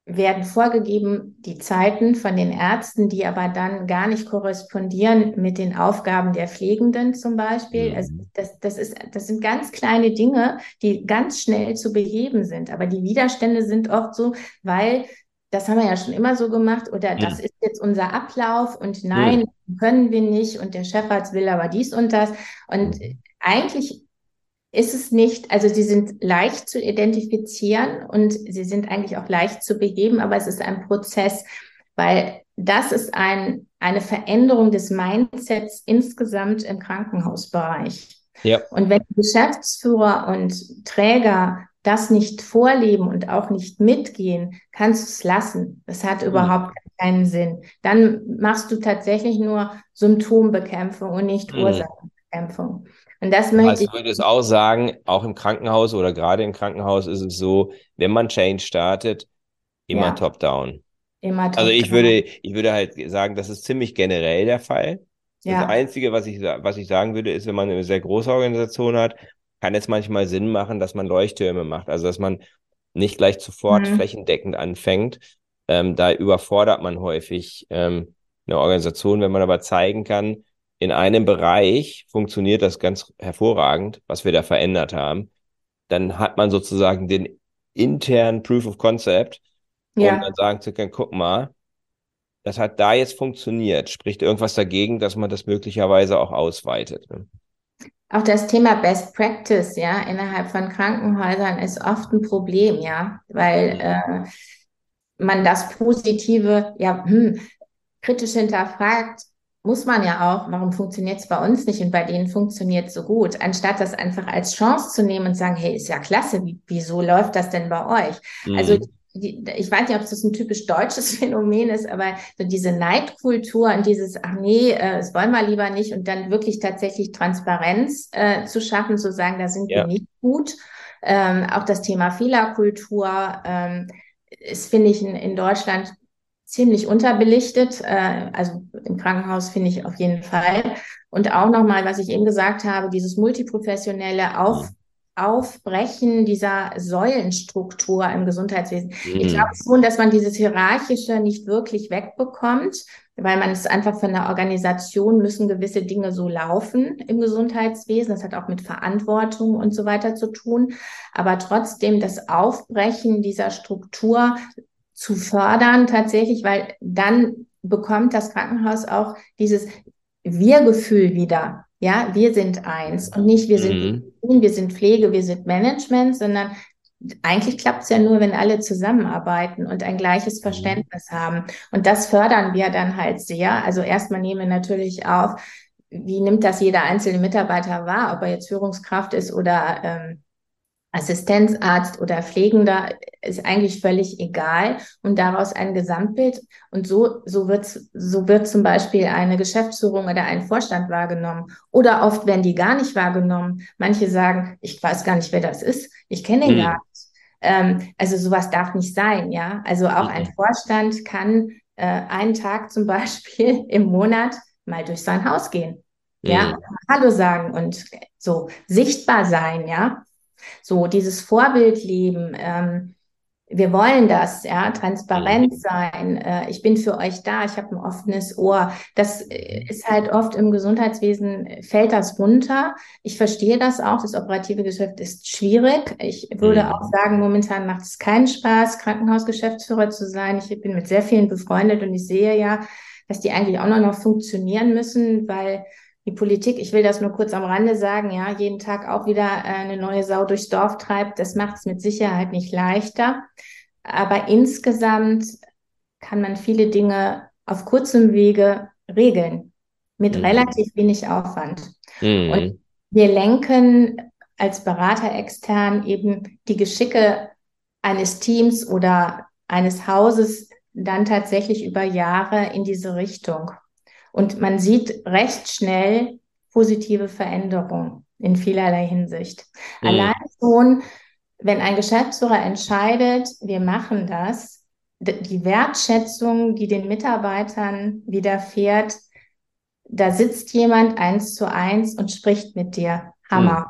werden vorgegeben, die Zeiten von den Ärzten, die aber dann gar nicht korrespondieren mit den Aufgaben der Pflegenden zum Beispiel. Mhm. Also das, das, ist, das sind ganz kleine Dinge, die ganz schnell zu beheben sind. Aber die Widerstände sind oft so, weil das haben wir ja schon immer so gemacht oder mhm. das ist jetzt unser Ablauf und nein, mhm. können wir nicht und der Chefarzt will aber dies und das. Und mhm. eigentlich ist es nicht, also sie sind leicht zu identifizieren und sie sind eigentlich auch leicht zu beheben, aber es ist ein Prozess, weil das ist ein, eine Veränderung des Mindsets insgesamt im Krankenhausbereich. Ja. Und wenn Geschäftsführer und Träger das nicht vorleben und auch nicht mitgehen, kannst du es lassen. Das hat mhm. überhaupt keinen Sinn. Dann machst du tatsächlich nur Symptombekämpfung und nicht mhm. Ursachenbekämpfung. Und das möchte also ich. würde es auch sagen, auch im Krankenhaus oder gerade im Krankenhaus ist es so, wenn man Change startet, immer ja. top-down. Immer top-down. Also ich würde, ich würde halt sagen, das ist ziemlich generell der Fall. Ja. Das Einzige, was ich, was ich sagen würde, ist, wenn man eine sehr große Organisation hat, kann es manchmal Sinn machen, dass man Leuchttürme macht. Also dass man nicht gleich sofort mhm. flächendeckend anfängt. Ähm, da überfordert man häufig ähm, eine Organisation, wenn man aber zeigen kann, in einem Bereich funktioniert das ganz hervorragend, was wir da verändert haben, dann hat man sozusagen den internen Proof of Concept, um ja. dann sagen zu können, guck mal, das hat da jetzt funktioniert. Spricht irgendwas dagegen, dass man das möglicherweise auch ausweitet? Ne? Auch das Thema Best Practice, ja, innerhalb von Krankenhäusern ist oft ein Problem, ja, weil äh, man das Positive, ja, hm, kritisch hinterfragt, muss man ja auch, warum funktioniert es bei uns nicht und bei denen funktioniert es so gut, anstatt das einfach als Chance zu nehmen und sagen, hey, ist ja klasse, wie, wieso läuft das denn bei euch? Mhm. Also die, ich weiß nicht, ob das ein typisch deutsches [laughs] Phänomen ist, aber so diese Neidkultur und dieses, ach nee, äh, das wollen wir lieber nicht und dann wirklich tatsächlich Transparenz äh, zu schaffen, zu sagen, da sind ja. wir nicht gut. Ähm, auch das Thema Fehlerkultur ähm, ist, finde ich, in, in Deutschland ziemlich unterbelichtet. Äh, also im Krankenhaus finde ich auf jeden Fall. Und auch nochmal, was ich eben gesagt habe, dieses multiprofessionelle Auf, Aufbrechen dieser Säulenstruktur im Gesundheitswesen. Mhm. Ich glaube schon, dass man dieses Hierarchische nicht wirklich wegbekommt, weil man es einfach von der Organisation müssen gewisse Dinge so laufen im Gesundheitswesen. Das hat auch mit Verantwortung und so weiter zu tun. Aber trotzdem das Aufbrechen dieser Struktur zu fördern tatsächlich, weil dann bekommt das Krankenhaus auch dieses Wir-Gefühl wieder. Ja, wir sind eins und nicht wir sind, mhm. wir sind Pflege, wir sind Management, sondern eigentlich klappt es ja nur, wenn alle zusammenarbeiten und ein gleiches mhm. Verständnis haben. Und das fördern wir dann halt sehr. Also erstmal nehmen wir natürlich auf, wie nimmt das jeder einzelne Mitarbeiter wahr, ob er jetzt Führungskraft ist oder ähm, Assistenzarzt oder Pflegender ist eigentlich völlig egal und daraus ein Gesamtbild. Und so, so wird, so wird zum Beispiel eine Geschäftsführung oder ein Vorstand wahrgenommen. Oder oft werden die gar nicht wahrgenommen. Manche sagen, ich weiß gar nicht, wer das ist. Ich kenne ihn mhm. gar nicht. Ähm, also sowas darf nicht sein, ja. Also auch mhm. ein Vorstand kann äh, einen Tag zum Beispiel [laughs] im Monat mal durch sein Haus gehen. Ja, mhm. Hallo sagen und so sichtbar sein, ja. So dieses Vorbildleben, ähm, wir wollen das, ja, transparent mhm. sein. Äh, ich bin für euch da, ich habe ein offenes Ohr. Das äh, ist halt oft im Gesundheitswesen fällt das runter. Ich verstehe das auch. Das operative Geschäft ist schwierig. Ich würde mhm. auch sagen, momentan macht es keinen Spaß, Krankenhausgeschäftsführer zu sein. Ich bin mit sehr vielen befreundet und ich sehe ja, dass die eigentlich auch noch, noch funktionieren müssen, weil die Politik, ich will das nur kurz am Rande sagen, ja, jeden Tag auch wieder äh, eine neue Sau durchs Dorf treibt, das macht es mit Sicherheit nicht leichter. Aber insgesamt kann man viele Dinge auf kurzem Wege regeln, mit mhm. relativ wenig Aufwand. Mhm. Und wir lenken als Berater extern eben die Geschicke eines Teams oder eines Hauses dann tatsächlich über Jahre in diese Richtung. Und man sieht recht schnell positive Veränderungen in vielerlei Hinsicht. Mhm. Allein schon, wenn ein Geschäftsführer entscheidet, wir machen das, die Wertschätzung, die den Mitarbeitern widerfährt, da sitzt jemand eins zu eins und spricht mit dir. Hammer. Hm.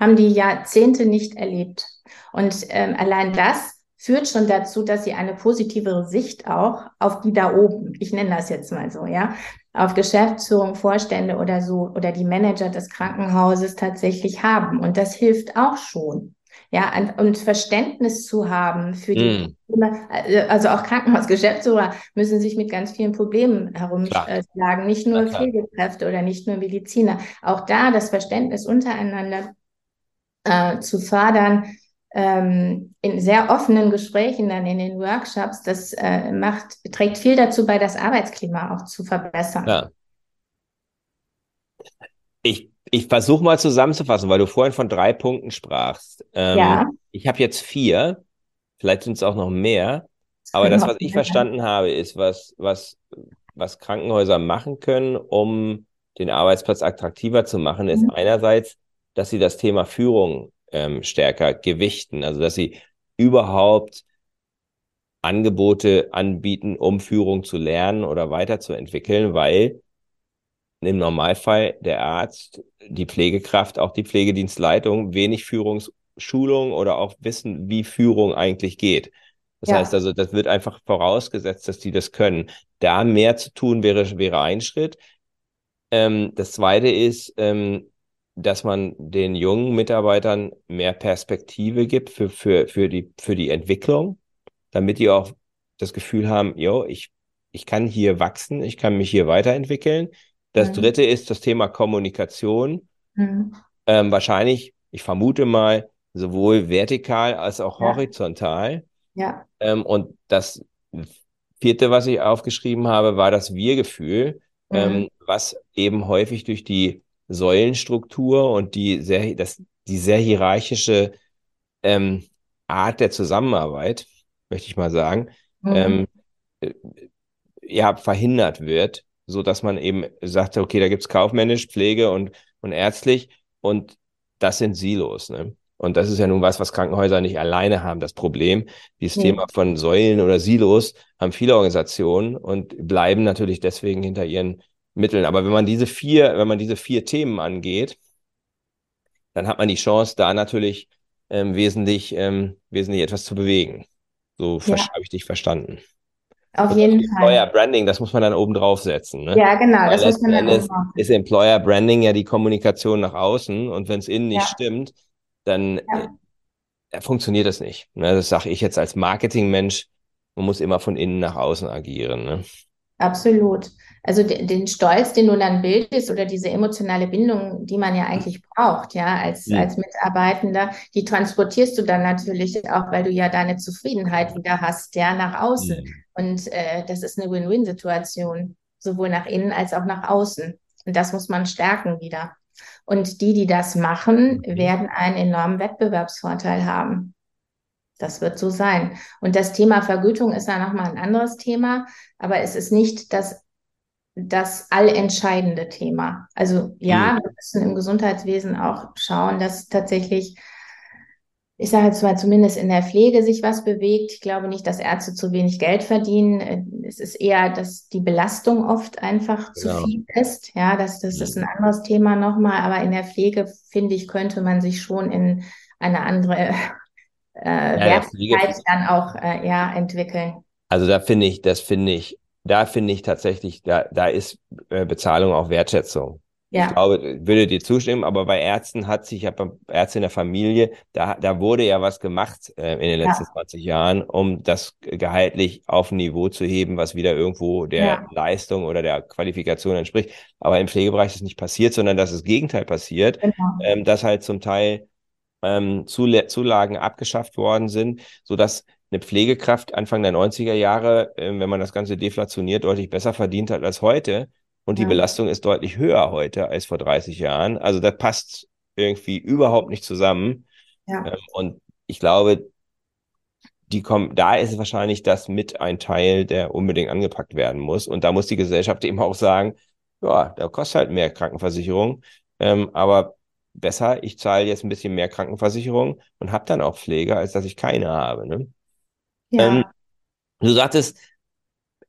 Haben die Jahrzehnte nicht erlebt. Und ähm, allein das führt schon dazu, dass sie eine positivere Sicht auch auf die da oben, ich nenne das jetzt mal so, ja, auf Geschäftsführung, Vorstände oder so oder die Manager des Krankenhauses tatsächlich haben. Und das hilft auch schon. Ja, und Verständnis zu haben für die mm. also auch Krankenhausgeschäftsführer müssen sich mit ganz vielen Problemen herumschlagen, nicht nur Pflegekräfte oder nicht nur Mediziner. Auch da das Verständnis untereinander äh, zu fördern, ähm, in sehr offenen Gesprächen dann in den Workshops, das äh, macht, trägt viel dazu bei, das Arbeitsklima auch zu verbessern. Ja. Ich, ich versuche mal zusammenzufassen, weil du vorhin von drei Punkten sprachst. Ähm, ja. Ich habe jetzt vier, vielleicht sind es auch noch mehr, aber das, was ich verstanden habe, ist, was, was, was Krankenhäuser machen können, um den Arbeitsplatz attraktiver zu machen, ist mhm. einerseits, dass sie das Thema Führung ähm, stärker gewichten. Also dass sie überhaupt Angebote anbieten, um Führung zu lernen oder weiterzuentwickeln, weil im Normalfall der Arzt, die Pflegekraft, auch die Pflegedienstleitung wenig Führungsschulung oder auch wissen, wie Führung eigentlich geht. Das ja. heißt also, das wird einfach vorausgesetzt, dass die das können. Da mehr zu tun wäre, wäre ein Schritt. Ähm, das zweite ist, ähm, dass man den jungen Mitarbeitern mehr Perspektive gibt für, für, für, die, für die Entwicklung, damit die auch das Gefühl haben, jo, ich, ich kann hier wachsen, ich kann mich hier weiterentwickeln. Das mhm. dritte ist das Thema Kommunikation. Mhm. Ähm, wahrscheinlich, ich vermute mal, sowohl vertikal als auch horizontal. Ja. Ähm, und das vierte, was ich aufgeschrieben habe, war das Wir-Gefühl, mhm. ähm, was eben häufig durch die Säulenstruktur und die sehr, das, die sehr hierarchische ähm, Art der Zusammenarbeit, möchte ich mal sagen, mhm. ähm, äh, ja, verhindert wird, so dass man eben sagt, okay, da gibt's kaufmännisch, Pflege und, und ärztlich und das sind Silos. Ne? Und das ist ja nun was, was Krankenhäuser nicht alleine haben, das Problem. Dieses ja. Thema von Säulen oder Silos haben viele Organisationen und bleiben natürlich deswegen hinter ihren Mitteln. Aber wenn man diese vier, wenn man diese vier Themen angeht, dann hat man die Chance, da natürlich ähm, wesentlich, ähm, wesentlich etwas zu bewegen. So ja. habe ich dich verstanden. Auf jeden Fall. Employer Branding, das muss man dann oben draufsetzen. Ne? Ja, genau, Weil das muss man dann oben draufsetzen. Ist Employer Branding ja die Kommunikation nach außen und wenn es innen nicht ja. stimmt, dann ja. äh, funktioniert das nicht. Ne? Das sage ich jetzt als Marketingmensch. Man muss immer von innen nach außen agieren. Ne? Absolut. Also den Stolz, den du dann bildest oder diese emotionale Bindung, die man ja eigentlich braucht, ja, als, ja. als Mitarbeitender, die transportierst du dann natürlich auch, weil du ja deine Zufriedenheit wieder hast, ja, nach außen. Ja. Und äh, das ist eine Win-Win-Situation, sowohl nach innen als auch nach außen. Und das muss man stärken wieder. Und die, die das machen, werden einen enormen Wettbewerbsvorteil haben. Das wird so sein. Und das Thema Vergütung ist ja nochmal ein anderes Thema, aber es ist nicht das das allentscheidende Thema. Also ja, mhm. wir müssen im Gesundheitswesen auch schauen, dass tatsächlich, ich sage jetzt mal zumindest in der Pflege sich was bewegt. Ich glaube nicht, dass Ärzte zu wenig Geld verdienen. Es ist eher, dass die Belastung oft einfach genau. zu viel ist. Ja, das, das ist ein anderes Thema nochmal. Aber in der Pflege, finde ich, könnte man sich schon in eine andere äh, ja, Wertigkeit dann auch äh, ja, entwickeln. Also da finde ich, das finde ich da finde ich tatsächlich, da, da ist äh, Bezahlung auch Wertschätzung. Ja. Ich glaube, würde dir zustimmen, aber bei Ärzten hat sich ja bei Ärzten in der Familie, da, da wurde ja was gemacht äh, in den letzten ja. 20 Jahren, um das gehaltlich auf ein Niveau zu heben, was wieder irgendwo der ja. Leistung oder der Qualifikation entspricht. Aber im Pflegebereich ist es nicht passiert, sondern dass das Gegenteil passiert, genau. ähm, dass halt zum Teil ähm, Zulagen abgeschafft worden sind, so dass eine Pflegekraft Anfang der 90er Jahre, äh, wenn man das Ganze deflationiert, deutlich besser verdient hat als heute. Und die ja. Belastung ist deutlich höher heute als vor 30 Jahren. Also das passt irgendwie überhaupt nicht zusammen. Ja. Ähm, und ich glaube, die kommen, da ist wahrscheinlich das mit ein Teil, der unbedingt angepackt werden muss. Und da muss die Gesellschaft eben auch sagen, ja, da kostet halt mehr Krankenversicherung. Ähm, aber besser, ich zahle jetzt ein bisschen mehr Krankenversicherung und habe dann auch Pflege, als dass ich keine habe. Ne? Ja. Ähm, du sagtest,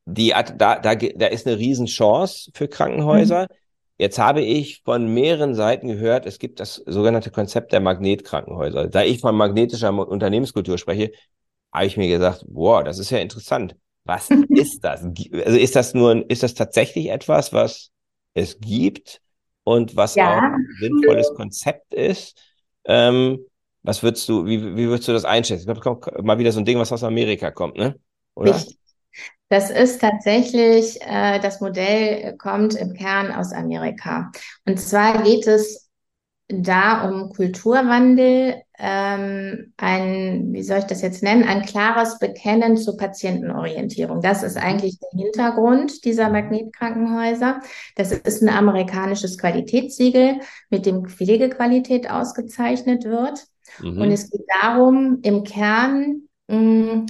die, da, da, da ist eine Riesenchance für Krankenhäuser. Mhm. Jetzt habe ich von mehreren Seiten gehört, es gibt das sogenannte Konzept der Magnetkrankenhäuser. Da ich von magnetischer Unternehmenskultur spreche, habe ich mir gesagt, wow, das ist ja interessant. Was [laughs] ist das? Also ist das nur, ist das tatsächlich etwas, was es gibt und was ja. auch ein sinnvolles Konzept ist? Ähm, was würdest du, wie, wie würdest du das einschätzen? Ich glaube, kommt mal wieder so ein Ding, was aus Amerika kommt, ne? Oder? Richtig. Das ist tatsächlich, äh, das Modell kommt im Kern aus Amerika. Und zwar geht es da um Kulturwandel, ähm, ein, wie soll ich das jetzt nennen, ein klares Bekennen zur Patientenorientierung. Das ist eigentlich der Hintergrund dieser Magnetkrankenhäuser. Das ist ein amerikanisches Qualitätssiegel, mit dem Pflegequalität ausgezeichnet wird. Mhm. Und es geht darum, im Kern mh, mm,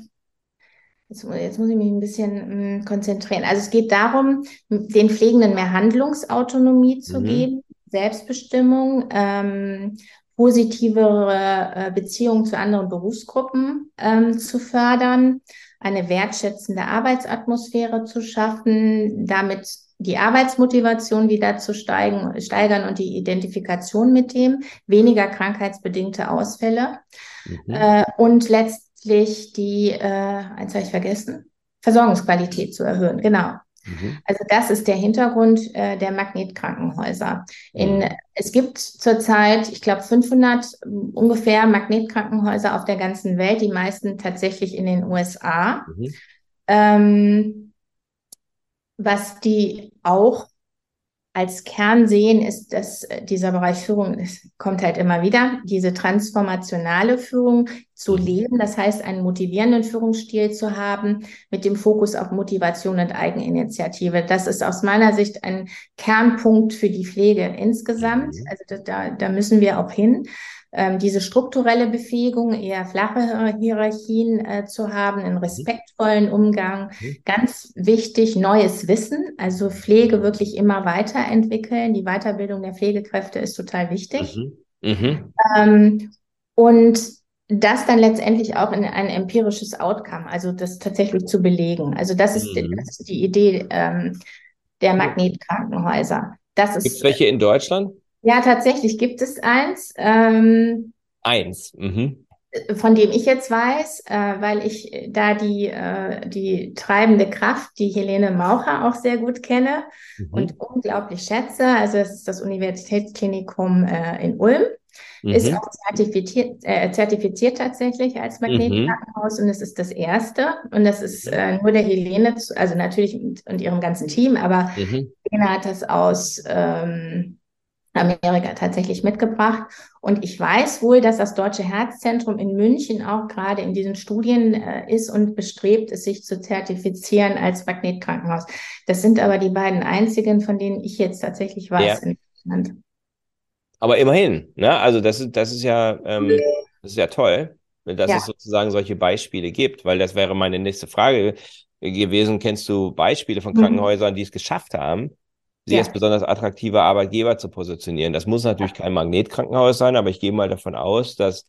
Jetzt, jetzt, muss ich mich ein bisschen mh, mm, konzentrieren. Also es geht darum, den Pflegenden mehr Handlungsautonomie zu mhm. geben, Selbstbestimmung, ähm, positivere äh, Beziehungen zu anderen Berufsgruppen ähm, zu fördern, eine wertschätzende Arbeitsatmosphäre zu schaffen, damit die Arbeitsmotivation wieder zu steigen, steigern und die Identifikation mit dem, weniger krankheitsbedingte Ausfälle mhm. äh, und letzt letztlich die, äh, eins habe ich vergessen, Versorgungsqualität zu erhöhen. Genau. Mhm. Also das ist der Hintergrund äh, der Magnetkrankenhäuser. In, mhm. Es gibt zurzeit, ich glaube, 500 ungefähr Magnetkrankenhäuser auf der ganzen Welt, die meisten tatsächlich in den USA. Mhm. Ähm, was die auch als Kern sehen, ist, dass äh, dieser Bereich Führung, es kommt halt immer wieder, diese transformationale Führung zu mhm. leben. Das heißt, einen motivierenden Führungsstil zu haben mit dem Fokus auf Motivation und Eigeninitiative. Das ist aus meiner Sicht ein Kernpunkt für die Pflege insgesamt. Mhm. Also da, da müssen wir auch hin ähm, diese strukturelle Befähigung, eher flache Hierarchien äh, zu haben, einen mhm. respektvollen Umgang. Mhm. Ganz wichtig, neues Wissen, also Pflege wirklich immer weiterentwickeln. Die Weiterbildung der Pflegekräfte ist total wichtig. Mhm. Mhm. Ähm, und das dann letztendlich auch in ein empirisches Outcome, also das tatsächlich zu belegen. Also das ist, mhm. das ist die Idee ähm, der Magnetkrankenhäuser. Gibt es welche in Deutschland? Ja, tatsächlich gibt es eins. Ähm, eins. Mhm. Von dem ich jetzt weiß, äh, weil ich da die, äh, die treibende Kraft, die Helene Maucher auch sehr gut kenne mhm. und unglaublich schätze. Also es ist das Universitätsklinikum äh, in Ulm. Mhm. Ist auch zertifiziert, äh, zertifiziert tatsächlich als mhm. Magnetkrankenhaus und es ist das erste. Und das ist äh, nur der Helene, also natürlich und, und ihrem ganzen Team, aber mhm. Helene hat das aus ähm, Amerika tatsächlich mitgebracht. Und ich weiß wohl, dass das Deutsche Herzzentrum in München auch gerade in diesen Studien äh, ist und bestrebt es, sich zu zertifizieren als Magnetkrankenhaus. Das sind aber die beiden einzigen, von denen ich jetzt tatsächlich weiß ja. in Deutschland. Aber immerhin, ne? Also das ist, das ist ja, ähm, das ist ja toll, dass ja. es sozusagen solche Beispiele gibt, weil das wäre meine nächste Frage gewesen. Kennst du Beispiele von mhm. Krankenhäusern, die es geschafft haben, sie ja. als besonders attraktiver Arbeitgeber zu positionieren. Das muss natürlich kein Magnetkrankenhaus sein, aber ich gehe mal davon aus, dass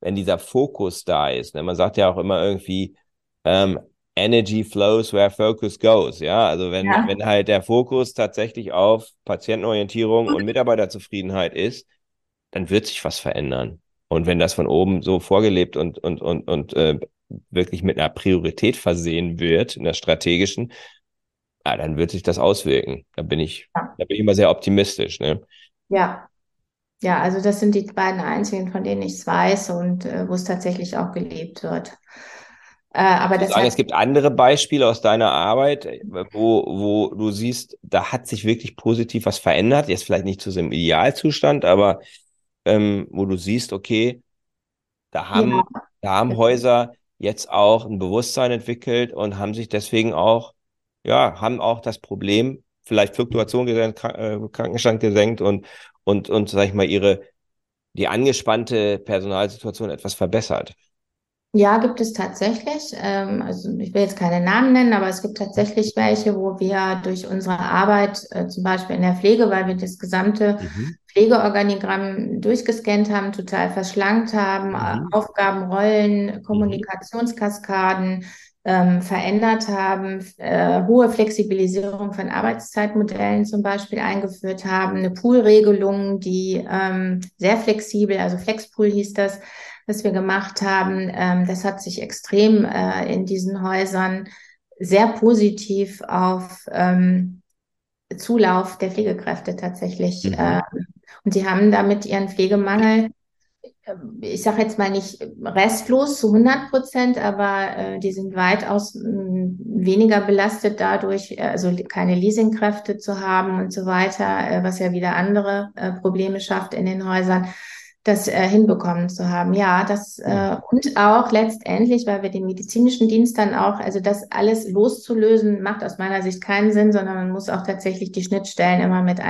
wenn dieser Fokus da ist, ne, man sagt ja auch immer irgendwie, ähm, Energy flows where focus goes. Ja, also wenn, ja. wenn halt der Fokus tatsächlich auf Patientenorientierung und Mitarbeiterzufriedenheit ist, dann wird sich was verändern. Und wenn das von oben so vorgelebt und, und, und, und äh, wirklich mit einer Priorität versehen wird, in der strategischen, ja, dann wird sich das auswirken. Da bin ich, ja. da bin ich immer sehr optimistisch. Ne? Ja. Ja, also das sind die beiden einzigen, von denen ich es weiß und äh, wo es tatsächlich auch gelebt wird. Äh, aber das sagen, es gibt andere Beispiele aus deiner Arbeit, wo, wo du siehst, da hat sich wirklich positiv was verändert. Jetzt vielleicht nicht zu so einem Idealzustand, aber ähm, wo du siehst, okay, da haben, ja. da haben Häuser jetzt auch ein Bewusstsein entwickelt und haben sich deswegen auch ja, haben auch das Problem, vielleicht Fluktuation gesenkt, äh, Krankenstand gesenkt und, und, und, sag ich mal, ihre, die angespannte Personalsituation etwas verbessert. Ja, gibt es tatsächlich. Ähm, also ich will jetzt keine Namen nennen, aber es gibt tatsächlich welche, wo wir durch unsere Arbeit, äh, zum Beispiel in der Pflege, weil wir das gesamte mhm. Pflegeorganigramm durchgescannt haben, total verschlankt haben, mhm. Aufgaben, Rollen, Kommunikationskaskaden, ähm, verändert haben, äh, hohe Flexibilisierung von Arbeitszeitmodellen zum Beispiel eingeführt haben, eine Poolregelung, die ähm, sehr flexibel, also Flexpool hieß das, was wir gemacht haben. Ähm, das hat sich extrem äh, in diesen Häusern sehr positiv auf ähm, Zulauf der Pflegekräfte tatsächlich. Mhm. Äh, und sie haben damit ihren Pflegemangel ich sage jetzt mal nicht restlos zu 100 Prozent, aber äh, die sind weitaus mh, hm, weniger belastet dadurch, äh, also keine Leasingkräfte zu haben und so weiter, äh, was ja wieder andere äh, Probleme schafft in den Häusern, das äh, hinbekommen zu haben. Ja, das äh, und auch letztendlich, weil wir den medizinischen Dienst dann auch, also das alles loszulösen, macht aus meiner Sicht keinen Sinn, sondern man muss auch tatsächlich die Schnittstellen immer mit mhm.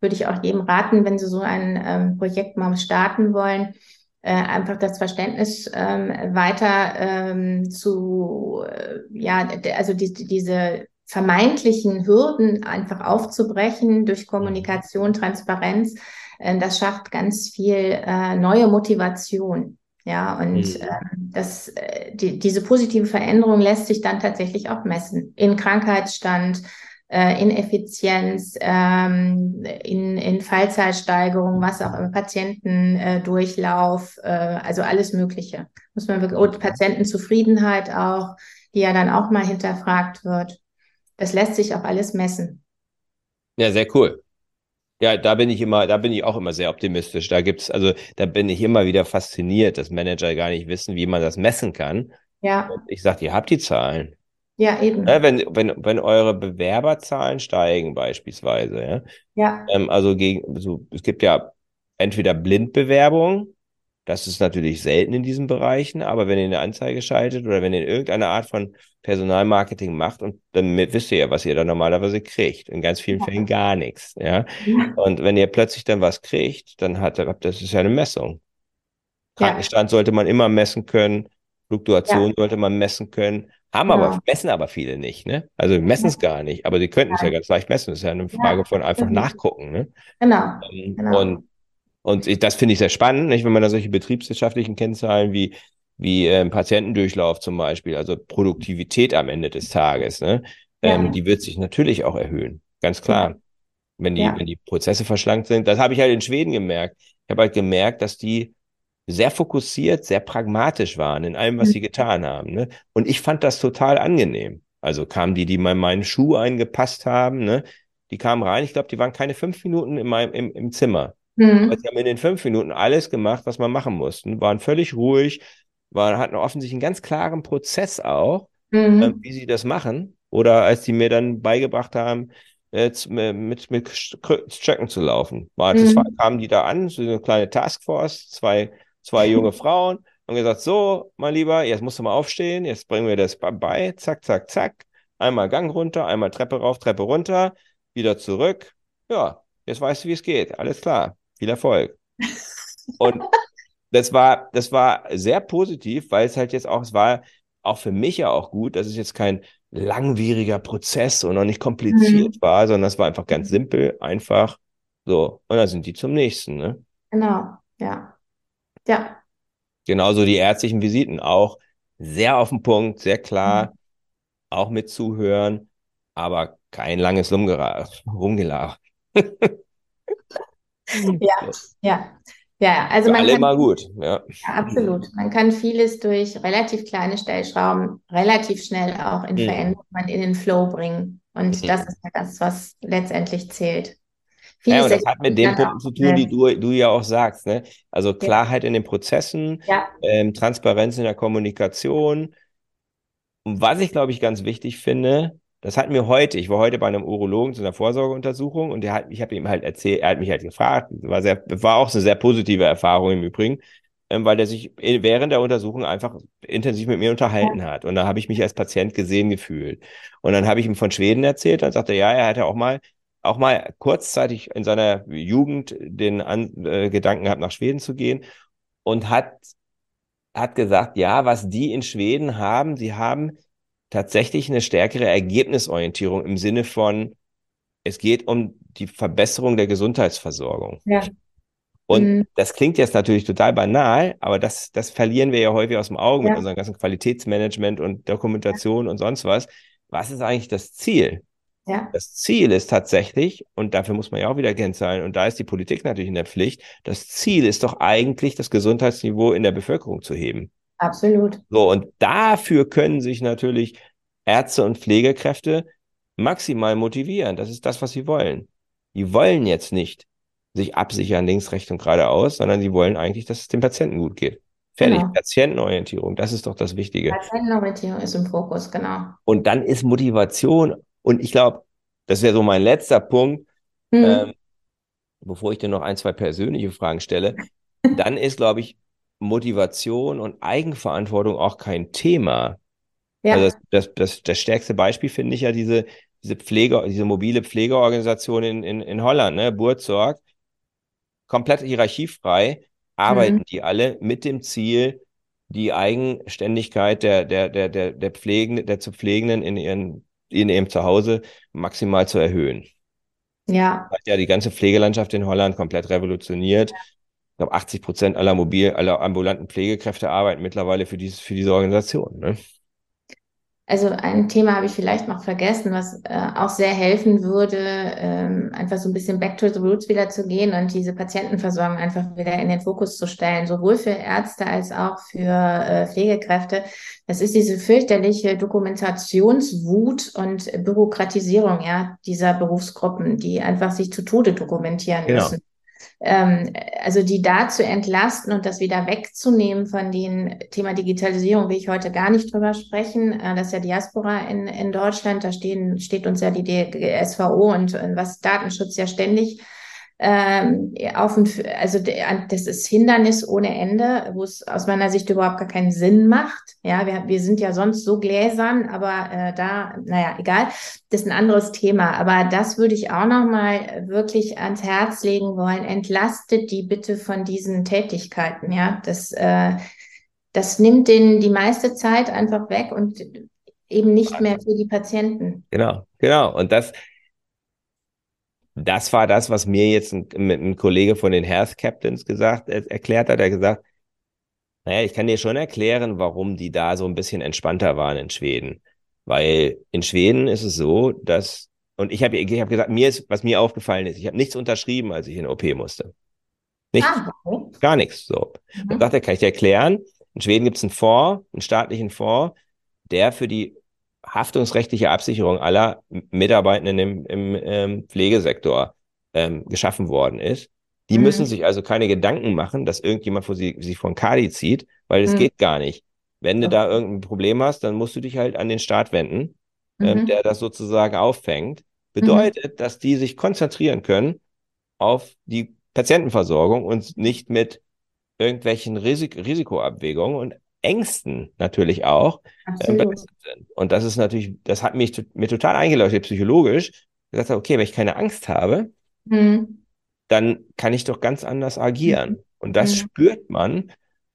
Würde ich auch jedem raten, wenn Sie so ein ähm, Projekt mal starten wollen, äh, einfach das Verständnis ähm, weiter ähm, zu, äh, ja, also die, diese vermeintlichen Hürden einfach aufzubrechen durch Kommunikation, Transparenz. Äh, das schafft ganz viel äh, neue Motivation. Ja, und mhm. äh, das, äh, die, diese positive Veränderung lässt sich dann tatsächlich auch messen. In Krankheitsstand, äh, Ineffizienz, ähm, in, in Fallzeitsteigerung, was auch immer, Patientendurchlauf, äh, also alles Mögliche. Muss man wirklich, und Patientenzufriedenheit auch, die ja dann auch mal hinterfragt wird. Das lässt sich auch alles messen. Ja, sehr cool. Ja, da bin ich immer, da bin ich auch immer sehr optimistisch. Da gibt's, also da bin ich immer wieder fasziniert, dass Manager gar nicht wissen, wie man das messen kann. Ja. Und ich sage, ihr habt die Zahlen. Ja, eben. Ja, wenn, wenn, wenn eure Bewerberzahlen steigen, beispielsweise, ja. Ja. Ähm, also gegen, so, es gibt ja entweder Blindbewerbung, das ist natürlich selten in diesen Bereichen, aber wenn ihr eine Anzeige schaltet oder wenn ihr irgendeine Art von Personalmarketing macht und dann wisst ihr ja, was ihr da normalerweise kriegt. In ganz vielen ja. Fällen gar nichts, ja? ja. Und wenn ihr plötzlich dann was kriegt, dann hat das ist ja eine Messung. Krankenstand sollte man immer messen können, Fluktuation sollte man messen können. Haben genau. aber, messen aber viele nicht, ne? Also messen es gar nicht, aber sie könnten es ja ganz leicht messen. Das ist ja eine Frage ja, von einfach genau. nachgucken, ne? Genau. Ähm, genau. Und, und ich, das finde ich sehr spannend, nicht? wenn man da solche betriebswirtschaftlichen Kennzahlen wie, wie ähm, Patientendurchlauf zum Beispiel, also Produktivität am Ende des Tages, ne? Ja. Ähm, die wird sich natürlich auch erhöhen, ganz klar. Wenn die, wenn die Prozesse verschlankt sind. Das habe ich halt in Schweden gemerkt. Ich habe halt gemerkt, dass die sehr fokussiert, sehr pragmatisch waren in allem, was mhm. sie getan haben. Ne? Und ich fand das total angenehm. Also kamen die, die mal meinen Schuh eingepasst haben, ne? die kamen rein. Ich glaube, die waren keine fünf Minuten in meinem, im, im Zimmer. Mhm. sie haben in den fünf Minuten alles gemacht, was man machen musste. Waren völlig ruhig, waren, hatten offensichtlich einen ganz klaren Prozess auch, mhm. äh, wie sie das machen. Oder als die mir dann beigebracht haben, äh, mit, mit Stöcken zu laufen. War, mhm. war, kamen die da an, so eine kleine Taskforce, zwei zwei [laughs] junge Frauen, haben gesagt, so, mein Lieber, jetzt musst du mal aufstehen, jetzt bringen wir das bei, zack, zack, zack, einmal Gang runter, einmal Treppe rauf, Treppe runter, wieder zurück. Ja, jetzt weißt du, wie es geht. Alles klar. Viel Erfolg. [laughs] Und das war, das war sehr positiv, weil es halt jetzt auch, es war auch für mich ja auch gut, dass es jetzt kein langwieriger Prozess und noch nicht kompliziert mhm. war, sondern es war einfach ganz simpel, einfach so. Und dann sind die zum nächsten, ne? Genau, ja. Ja. Genauso die ärztlichen Visiten auch sehr auf den Punkt, sehr klar, mhm. auch mit Zuhören, aber kein langes Rumgelacht. [laughs] ja, ja. Ja, also Für man alle kann, immer gut. Ja. ja. absolut. Man kann vieles durch relativ kleine Stellschrauben relativ schnell auch in mhm. Veränderungen in den Flow bringen. Und mhm. das ist ja das, was letztendlich zählt. Ja, und das hat mit den Punkten zu tun, die du, du ja auch sagst. Ne? Also Klarheit in den Prozessen, ja. ähm, Transparenz in der Kommunikation. Und was ich, glaube ich, ganz wichtig finde, das hatten wir heute. Ich war heute bei einem Urologen zu einer Vorsorgeuntersuchung und der hat, ich habe ihm halt erzählt, er hat mich halt gefragt, war sehr, war auch eine sehr positive Erfahrung im Übrigen, ähm, weil der sich während der Untersuchung einfach intensiv mit mir unterhalten hat. Und da habe ich mich als Patient gesehen gefühlt. Und dann habe ich ihm von Schweden erzählt, dann sagte er, ja, er hatte auch mal auch mal kurzzeitig in seiner Jugend den An äh, Gedanken gehabt, nach Schweden zu gehen und hat, hat gesagt, ja, was die in Schweden haben, sie haben tatsächlich eine stärkere Ergebnisorientierung im Sinne von, es geht um die Verbesserung der Gesundheitsversorgung. Ja. Und mhm. das klingt jetzt natürlich total banal, aber das, das verlieren wir ja häufig aus dem Auge ja. mit unserem ganzen Qualitätsmanagement und Dokumentation ja. und sonst was. Was ist eigentlich das Ziel? Ja. Das Ziel ist tatsächlich, und dafür muss man ja auch wieder kennzahlen, und da ist die Politik natürlich in der Pflicht, das Ziel ist doch eigentlich, das Gesundheitsniveau in der Bevölkerung zu heben. Absolut. So, und dafür können sich natürlich Ärzte und Pflegekräfte maximal motivieren. Das ist das, was sie wollen. Die wollen jetzt nicht sich absichern links, rechts und geradeaus, sondern sie wollen eigentlich, dass es dem Patienten gut geht. Fertig. Genau. Patientenorientierung, das ist doch das Wichtige. Patientenorientierung ist im Fokus, genau. Und dann ist Motivation, und ich glaube, das wäre so mein letzter Punkt, mhm. ähm, bevor ich dir noch ein, zwei persönliche Fragen stelle, [laughs] dann ist, glaube ich, Motivation und Eigenverantwortung auch kein Thema. Ja. Also das, das, das, das stärkste Beispiel finde ich ja diese, diese Pflege, diese mobile Pflegeorganisation in, in, in Holland, ne, Burzorg, komplett hierarchiefrei, arbeiten mhm. die alle mit dem Ziel, die Eigenständigkeit der, der, der, der, der Pflegenden, der zu Pflegenden in ihren, in ihrem Zuhause maximal zu erhöhen. Ja. Hat ja die ganze Pflegelandschaft in Holland komplett revolutioniert. Ich glaube, 80 Prozent aller mobil, aller ambulanten Pflegekräfte arbeiten mittlerweile für dieses, für diese Organisation. Ne? Also ein Thema habe ich vielleicht noch vergessen, was äh, auch sehr helfen würde, ähm, einfach so ein bisschen back to the roots wieder zu gehen und diese Patientenversorgung einfach wieder in den Fokus zu stellen, sowohl für Ärzte als auch für äh, Pflegekräfte. Das ist diese fürchterliche Dokumentationswut und Bürokratisierung ja dieser Berufsgruppen, die einfach sich zu Tode dokumentieren genau. müssen ähm, also die da zu entlasten und das wieder wegzunehmen von dem Thema Digitalisierung, will ich heute gar nicht drüber sprechen. Äh, das ist ja Diaspora in, in Deutschland, da stehen, steht uns ja die DSVO und, und was Datenschutz ja ständig ähm, auf und also das ist Hindernis ohne Ende, wo es aus meiner Sicht überhaupt gar keinen Sinn macht. Ja, wir, wir sind ja sonst so gläsern, aber äh, da, naja, egal, das ist ein anderes Thema. Aber das würde ich auch nochmal wirklich ans Herz legen wollen. Entlastet die bitte von diesen Tätigkeiten. Ja, das, äh, das nimmt denen die meiste Zeit einfach weg und eben nicht mehr für die Patienten. Genau, genau. Und das, das war das, was mir jetzt ein, ein Kollege von den Health Captains gesagt, äh, erklärt hat. Er hat gesagt, naja, ich kann dir schon erklären, warum die da so ein bisschen entspannter waren in Schweden. Weil in Schweden ist es so, dass, und ich habe ich hab gesagt, mir ist, was mir aufgefallen ist, ich habe nichts unterschrieben, als ich in OP musste. Nichts. Ah, okay. Gar nichts. So. Mhm. Und dachte, kann ich dir erklären, in Schweden gibt es einen Fonds, einen staatlichen Fonds, der für die haftungsrechtliche Absicherung aller Mitarbeitenden im, im ähm, Pflegesektor ähm, geschaffen worden ist. Die mhm. müssen sich also keine Gedanken machen, dass irgendjemand vor sie, sich von Kadi zieht, weil es mhm. geht gar nicht. Wenn du da irgendein Problem hast, dann musst du dich halt an den Staat wenden, ähm, mhm. der das sozusagen auffängt. Bedeutet, mhm. dass die sich konzentrieren können auf die Patientenversorgung und nicht mit irgendwelchen Risik Risikoabwägungen und Ängsten natürlich auch äh, belastet sind. Und das ist natürlich, das hat mich mir total eingeleuchtet, psychologisch, gesagt habe, okay, wenn ich keine Angst habe, mhm. dann kann ich doch ganz anders agieren. Mhm. Und das mhm. spürt man,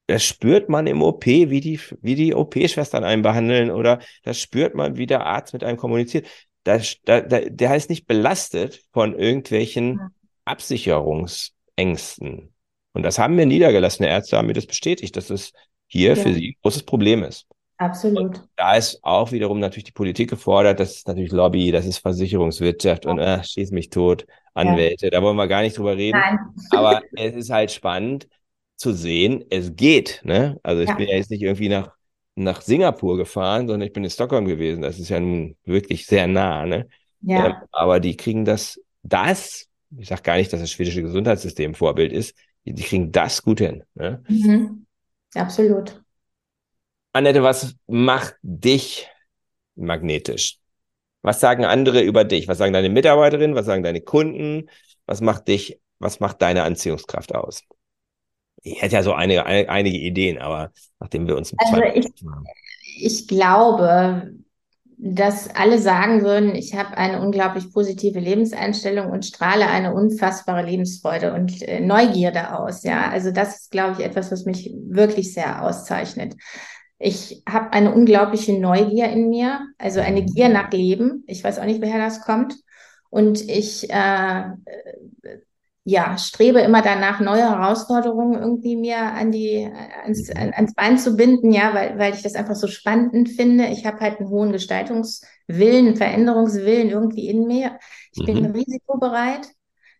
das spürt man im OP, wie die, wie die OP-Schwestern einen behandeln oder das spürt man, wie der Arzt mit einem kommuniziert. Das, da, da, der ist nicht belastet von irgendwelchen Absicherungsängsten. Und das haben mir niedergelassene Ärzte haben mir das bestätigt, dass es hier ja. für sie ein großes Problem ist. Absolut. Und da ist auch wiederum natürlich die Politik gefordert, das ist natürlich Lobby, das ist Versicherungswirtschaft ja. und äh, schieß mich tot, Anwälte, ja. da wollen wir gar nicht drüber reden. Nein. Aber [laughs] es ist halt spannend zu sehen, es geht. Ne? Also ich bin ja jetzt nicht irgendwie nach, nach Singapur gefahren, sondern ich bin in Stockholm gewesen. Das ist ja nun wirklich sehr nah. Ne? Ja. Ähm, aber die kriegen das, das, ich sage gar nicht, dass das schwedische Gesundheitssystem Vorbild ist, die, die kriegen das gut hin. Ne? Mhm. Absolut. Annette, was macht dich magnetisch? Was sagen andere über dich? Was sagen deine Mitarbeiterinnen? Was sagen deine Kunden? Was macht dich, was macht deine Anziehungskraft aus? Ich hätte ja so einige, einige Ideen, aber nachdem wir uns also ich, ich glaube, dass alle sagen würden, ich habe eine unglaublich positive Lebenseinstellung und strahle eine unfassbare Lebensfreude und äh, Neugierde aus. Ja, also das ist, glaube ich, etwas, was mich wirklich sehr auszeichnet. Ich habe eine unglaubliche Neugier in mir, also eine Gier nach Leben. Ich weiß auch nicht, woher das kommt. Und ich äh, ja, strebe immer danach, neue Herausforderungen irgendwie mir an die, ans, an, ans Bein zu binden, ja, weil, weil ich das einfach so spannend finde. Ich habe halt einen hohen Gestaltungswillen, Veränderungswillen irgendwie in mir. Ich mhm. bin risikobereit,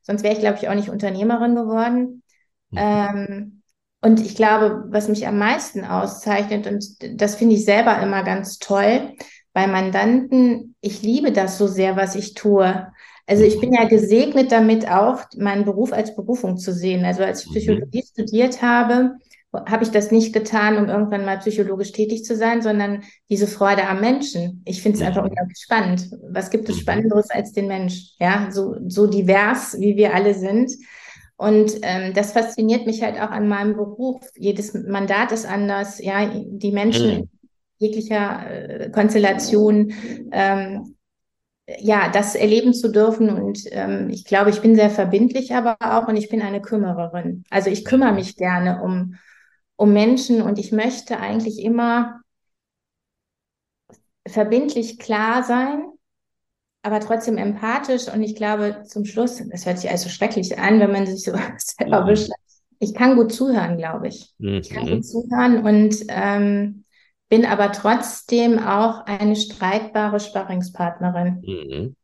sonst wäre ich, glaube ich, auch nicht Unternehmerin geworden. Mhm. Ähm, und ich glaube, was mich am meisten auszeichnet, und das finde ich selber immer ganz toll, bei Mandanten, ich liebe das so sehr, was ich tue. Also ich bin ja gesegnet damit auch, meinen Beruf als Berufung zu sehen. Also als ich mhm. Psychologie mhm. studiert habe, habe ich das nicht getan, um irgendwann mal psychologisch tätig zu sein, sondern diese Freude am Menschen. Ich finde es einfach unglaublich spannend. Was gibt es mhm. Spannenderes als den Mensch? Ja, so, so divers, wie wir alle sind. Und ähm, das fasziniert mich halt auch an meinem Beruf. Jedes Mandat ist anders. Ja, die Menschen mhm. jeglicher äh, Konstellation ähm, ja, das erleben zu dürfen. Und ähm, ich glaube, ich bin sehr verbindlich aber auch und ich bin eine Kümmererin. Also ich kümmere mich gerne um, um Menschen und ich möchte eigentlich immer verbindlich klar sein, aber trotzdem empathisch. Und ich glaube, zum Schluss, das hört sich also schrecklich an, wenn man sich so [laughs] selber mhm. Ich kann gut zuhören, glaube ich. Mhm. Ich kann gut zuhören und ähm, bin aber trotzdem auch eine streitbare Sparringspartnerin. Mhm.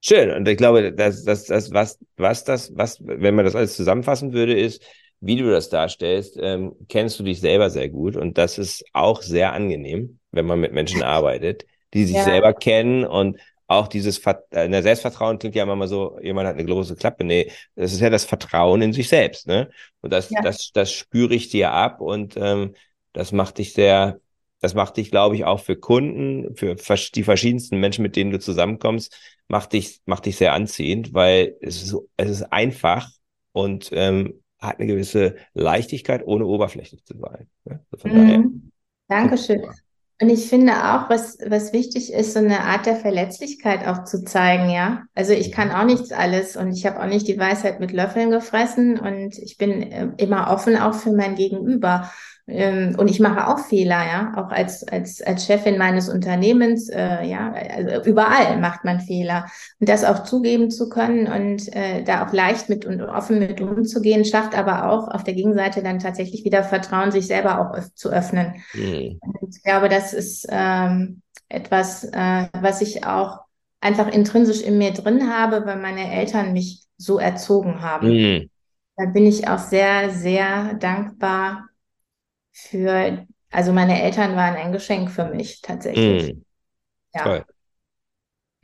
Schön. Und ich glaube, dass das, das, was, was das, was, wenn man das alles zusammenfassen würde, ist, wie du das darstellst, ähm, kennst du dich selber sehr gut. Und das ist auch sehr angenehm, wenn man mit Menschen arbeitet, die sich ja. selber kennen und auch dieses Ver äh, Selbstvertrauen klingt ja immer so, jemand hat eine große Klappe. Nee, das ist ja das Vertrauen in sich selbst, ne? Und das, ja. das, das spüre ich dir ab und ähm, das macht dich sehr, das macht dich, glaube ich, auch für Kunden, für die verschiedensten Menschen, mit denen du zusammenkommst, macht dich, macht dich sehr anziehend, weil es ist, so, es ist einfach und ähm, hat eine gewisse Leichtigkeit, ohne oberflächlich zu sein. Ne? Also von mhm. daher. Dankeschön. Und ich finde auch, was, was wichtig ist, so eine Art der Verletzlichkeit auch zu zeigen, ja. Also ich kann auch nichts alles und ich habe auch nicht die Weisheit mit Löffeln gefressen und ich bin äh, immer offen auch für mein Gegenüber. Ähm, und ich mache auch Fehler, ja, auch als, als, als Chefin meines Unternehmens, äh, ja, also überall macht man Fehler. Und das auch zugeben zu können und äh, da auch leicht mit und offen mit umzugehen, schafft aber auch auf der Gegenseite dann tatsächlich wieder Vertrauen, sich selber auch zu öffnen. Mhm. Ich glaube, das ist ähm, etwas, äh, was ich auch einfach intrinsisch in mir drin habe, weil meine Eltern mich so erzogen haben. Mhm. Da bin ich auch sehr, sehr dankbar für, also meine Eltern waren ein Geschenk für mich tatsächlich. Mm. Ja. Toll.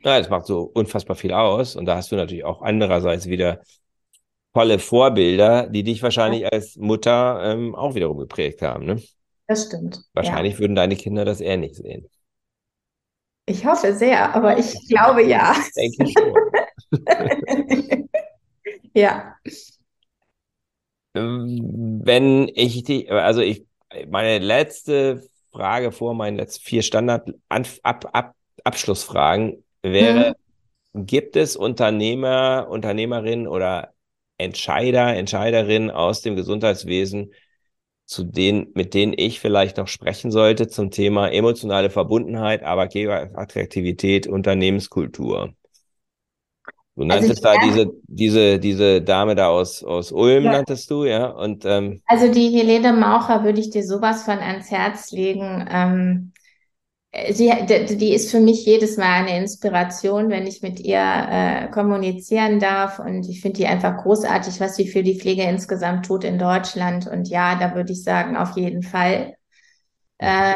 Ja, das macht so unfassbar viel aus. Und da hast du natürlich auch andererseits wieder tolle Vorbilder, die dich wahrscheinlich ja. als Mutter ähm, auch wiederum geprägt haben. Ne? Das stimmt. Wahrscheinlich ja. würden deine Kinder das eher nicht sehen. Ich hoffe sehr, aber ich glaube ja. Denke ich schon. [laughs] ja. Wenn ich die, also ich meine letzte Frage vor meinen letzten vier Standard-Abschlussfragen wäre, mhm. gibt es Unternehmer, Unternehmerinnen oder Entscheider, Entscheiderinnen aus dem Gesundheitswesen, zu denen, mit denen ich vielleicht noch sprechen sollte zum Thema emotionale Verbundenheit, Arbeitgeberattraktivität, Unternehmenskultur? Du also nanntest also da diese, diese, diese Dame da aus, aus Ulm, ja. nanntest du, ja? Und, ähm, also die Helene Maucher würde ich dir sowas von ans Herz legen. Ähm, sie, die ist für mich jedes Mal eine Inspiration, wenn ich mit ihr äh, kommunizieren darf. Und ich finde die einfach großartig, was sie für die Pflege insgesamt tut in Deutschland. Und ja, da würde ich sagen, auf jeden Fall. Äh,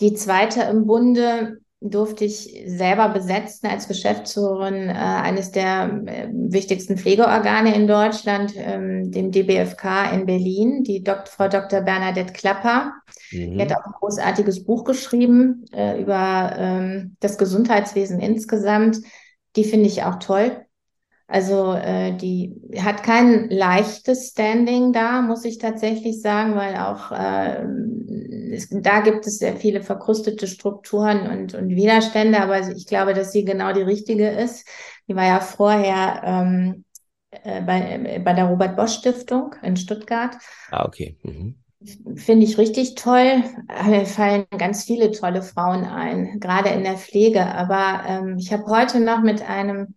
die zweite im Bunde, durfte ich selber besetzen als Geschäftsführerin äh, eines der äh, wichtigsten Pflegeorgane in Deutschland, ähm, dem DBFK in Berlin, die Dok Frau Dr. Bernadette Klapper. Mhm. Die hat auch ein großartiges Buch geschrieben äh, über ähm, das Gesundheitswesen insgesamt. Die finde ich auch toll. Also äh, die hat kein leichtes Standing da, muss ich tatsächlich sagen, weil auch äh, es, da gibt es sehr viele verkrustete Strukturen und, und Widerstände, aber ich glaube, dass sie genau die richtige ist. Die war ja vorher ähm, äh, bei, bei der Robert Bosch Stiftung in Stuttgart. Ah, okay. Mhm. Finde ich richtig toll. Mir fallen ganz viele tolle Frauen ein, gerade in der Pflege. Aber ähm, ich habe heute noch mit einem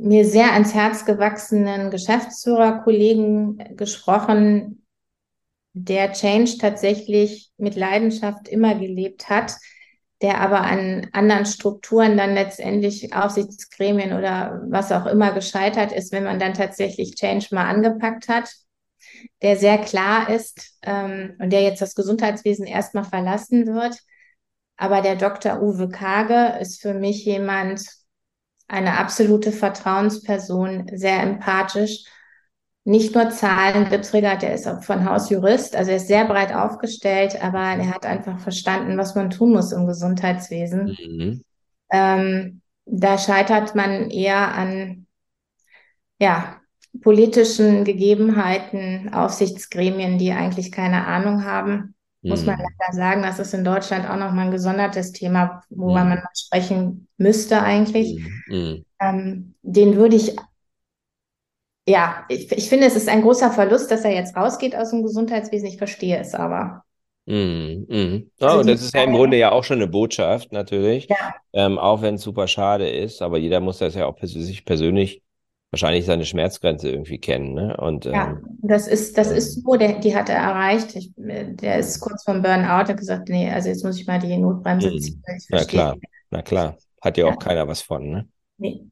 mir sehr ans Herz gewachsenen Geschäftsführerkollegen gesprochen, der Change tatsächlich mit Leidenschaft immer gelebt hat, der aber an anderen Strukturen dann letztendlich Aufsichtsgremien oder was auch immer gescheitert ist, wenn man dann tatsächlich Change mal angepackt hat, der sehr klar ist ähm, und der jetzt das Gesundheitswesen erstmal verlassen wird. Aber der Dr. Uwe Kage ist für mich jemand, eine absolute Vertrauensperson, sehr empathisch, nicht nur Zahlen getriggert, er ist auch von Haus Jurist, also er ist sehr breit aufgestellt, aber er hat einfach verstanden, was man tun muss im Gesundheitswesen. Mhm. Ähm, da scheitert man eher an ja, politischen Gegebenheiten, Aufsichtsgremien, die eigentlich keine Ahnung haben. Muss man mhm. leider sagen, das ist in Deutschland auch nochmal ein gesondertes Thema, worüber mhm. man sprechen müsste eigentlich. Mhm. Ähm, den würde ich ja, ich, ich finde, es ist ein großer Verlust, dass er jetzt rausgeht aus dem Gesundheitswesen. Ich verstehe es aber. Mm, mm. Oh, also das ist ja im Grunde ja auch schon eine Botschaft, natürlich. Ja. Ähm, auch wenn es super schade ist, aber jeder muss das ja auch pers sich persönlich wahrscheinlich seine Schmerzgrenze irgendwie kennen. Ne? Und, ja, ähm, das ist, das ähm, ist so, der, die hat er erreicht. Ich, der ist kurz vom Burnout, hat gesagt, nee, also jetzt muss ich mal die Notbremse mm. ziehen. Na klar, na klar. Hat ja, ja auch keiner was von, ne? Nee.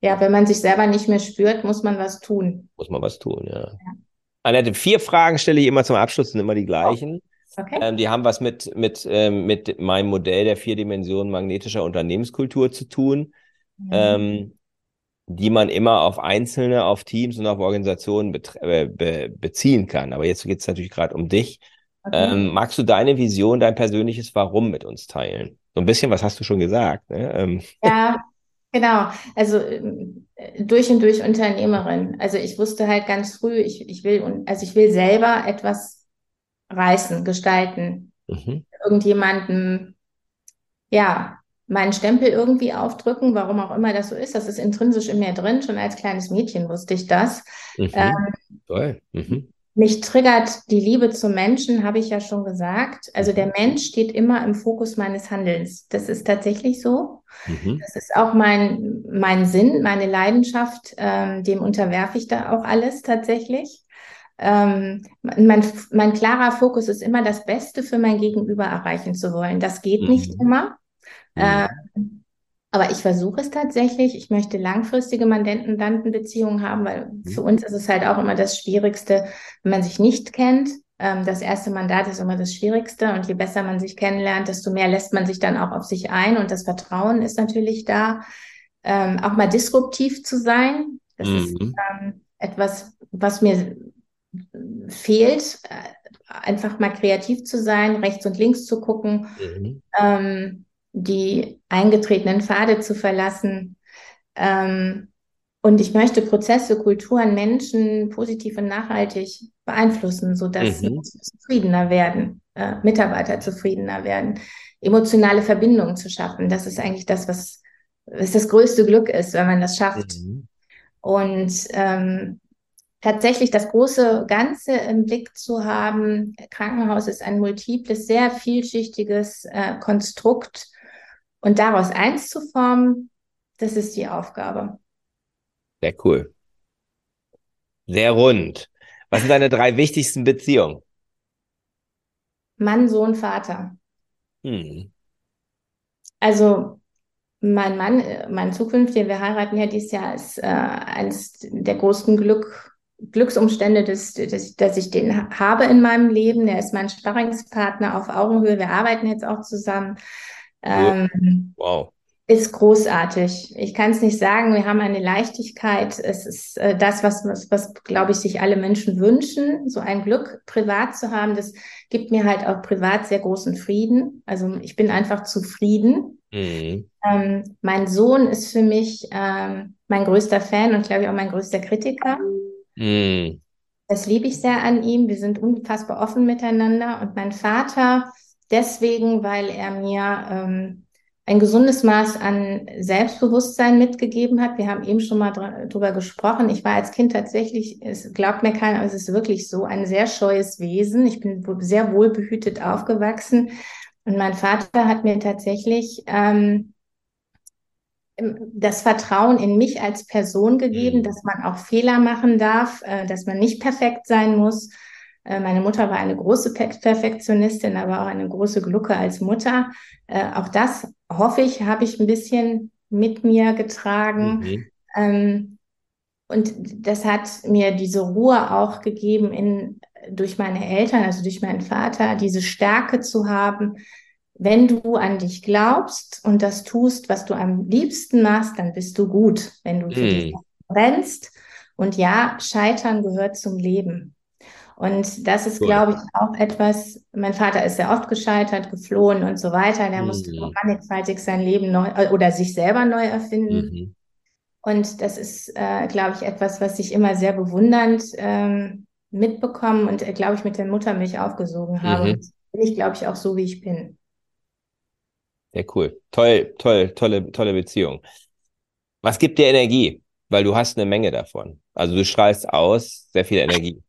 Ja, wenn man sich selber nicht mehr spürt, muss man was tun. Muss man was tun, ja. ja. Annette, vier Fragen stelle ich immer zum Abschluss, sind immer die gleichen. Oh, okay. Ähm, die haben was mit, mit, ähm, mit meinem Modell der vier Dimensionen magnetischer Unternehmenskultur zu tun, mhm. Die man immer auf Einzelne, auf Teams und auf Organisationen be be beziehen kann. Aber jetzt geht es natürlich gerade um dich. Okay. Ähm, magst du deine Vision, dein persönliches Warum mit uns teilen? So ein bisschen, was hast du schon gesagt? Ne? Ähm. Ja, Genau, also ähm, durch und durch Unternehmerin. Also ich wusste halt ganz früh, ich, ich will, also ich will selber etwas reißen, gestalten. Mhm. Irgendjemanden, ja, meinen Stempel irgendwie aufdrücken, warum auch immer das so ist. Das ist intrinsisch in mir drin. Schon als kleines Mädchen wusste ich das. Mhm. Ähm, Toll. Mhm. Mich triggert die Liebe zum Menschen, habe ich ja schon gesagt. Also der mhm. Mensch steht immer im Fokus meines Handelns. Das ist tatsächlich so. Mhm. Das ist auch mein, mein Sinn, meine Leidenschaft. Ähm, dem unterwerfe ich da auch alles tatsächlich. Ähm, mein, mein klarer Fokus ist immer, das Beste für mein Gegenüber erreichen zu wollen. Das geht mhm. nicht immer. Mhm. Äh, aber ich versuche es tatsächlich. Ich möchte langfristige Mandantenbeziehungen haben, weil mhm. für uns ist es halt auch immer das Schwierigste, wenn man sich nicht kennt. Ähm, das erste Mandat ist immer das Schwierigste und je besser man sich kennenlernt, desto mehr lässt man sich dann auch auf sich ein und das Vertrauen ist natürlich da. Ähm, auch mal disruptiv zu sein, das mhm. ist ähm, etwas, was mir fehlt, äh, einfach mal kreativ zu sein, rechts und links zu gucken. Mhm. Die eingetretenen Pfade zu verlassen. Ähm, und ich möchte Prozesse, Kulturen, Menschen positiv und nachhaltig beeinflussen, sodass mhm. sie zufriedener werden, äh, Mitarbeiter zufriedener werden, emotionale Verbindungen zu schaffen. Das ist eigentlich das, was, was das größte Glück ist, wenn man das schafft. Mhm. Und ähm, tatsächlich das große Ganze im Blick zu haben. Krankenhaus ist ein multiples, sehr vielschichtiges äh, Konstrukt und daraus eins zu formen, das ist die Aufgabe. Sehr cool. Sehr rund. Was sind deine drei wichtigsten Beziehungen? Mann, Sohn, Vater. Hm. Also mein Mann, mein zukünftiger, wir heiraten ja dieses Jahr, ist äh, eines der größten Glück, Glücksumstände, dass, dass, dass ich den habe in meinem Leben. Er ist mein Sparringspartner auf Augenhöhe. Wir arbeiten jetzt auch zusammen. Ähm, wow. Ist großartig. Ich kann es nicht sagen. Wir haben eine Leichtigkeit. Es ist äh, das, was, was, was glaube ich, sich alle Menschen wünschen, so ein Glück privat zu haben. Das gibt mir halt auch privat sehr großen Frieden. Also ich bin einfach zufrieden. Mhm. Ähm, mein Sohn ist für mich ähm, mein größter Fan und glaube ich auch mein größter Kritiker. Mhm. Das liebe ich sehr an ihm. Wir sind unfassbar offen miteinander. Und mein Vater deswegen, weil er mir ähm, ein gesundes Maß an Selbstbewusstsein mitgegeben hat. Wir haben eben schon mal dr drüber gesprochen. Ich war als Kind tatsächlich, es glaubt mir keiner, aber es ist wirklich so, ein sehr scheues Wesen. Ich bin sehr wohlbehütet aufgewachsen. Und mein Vater hat mir tatsächlich ähm, das Vertrauen in mich als Person gegeben, mhm. dass man auch Fehler machen darf, äh, dass man nicht perfekt sein muss. Äh, meine Mutter war eine große Perfektionistin, aber auch eine große Glucke als Mutter. Äh, auch das, hoffe ich, habe ich ein bisschen mit mir getragen. Mhm. Ähm, und das hat mir diese Ruhe auch gegeben in, durch meine Eltern, also durch meinen Vater, diese Stärke zu haben, wenn du an dich glaubst und das tust, was du am liebsten machst, dann bist du gut, wenn du für mm. dich brennst. Und ja, Scheitern gehört zum Leben. Und das ist, cool. glaube ich, auch etwas, mein Vater ist sehr oft gescheitert, geflohen und so weiter. Der mhm. musste mannigfaltig sein Leben neu äh, oder sich selber neu erfinden. Mhm. Und das ist, äh, glaube ich, etwas, was ich immer sehr bewundernd ähm, mitbekommen und, äh, glaube ich, mit der Muttermilch aufgesogen habe. Mhm. Und bin ich, glaube ich, auch so, wie ich bin. Sehr cool. Toll, toll, tolle, tolle Beziehung. Was gibt dir Energie? Weil du hast eine Menge davon. Also du strahlst aus sehr viel Energie.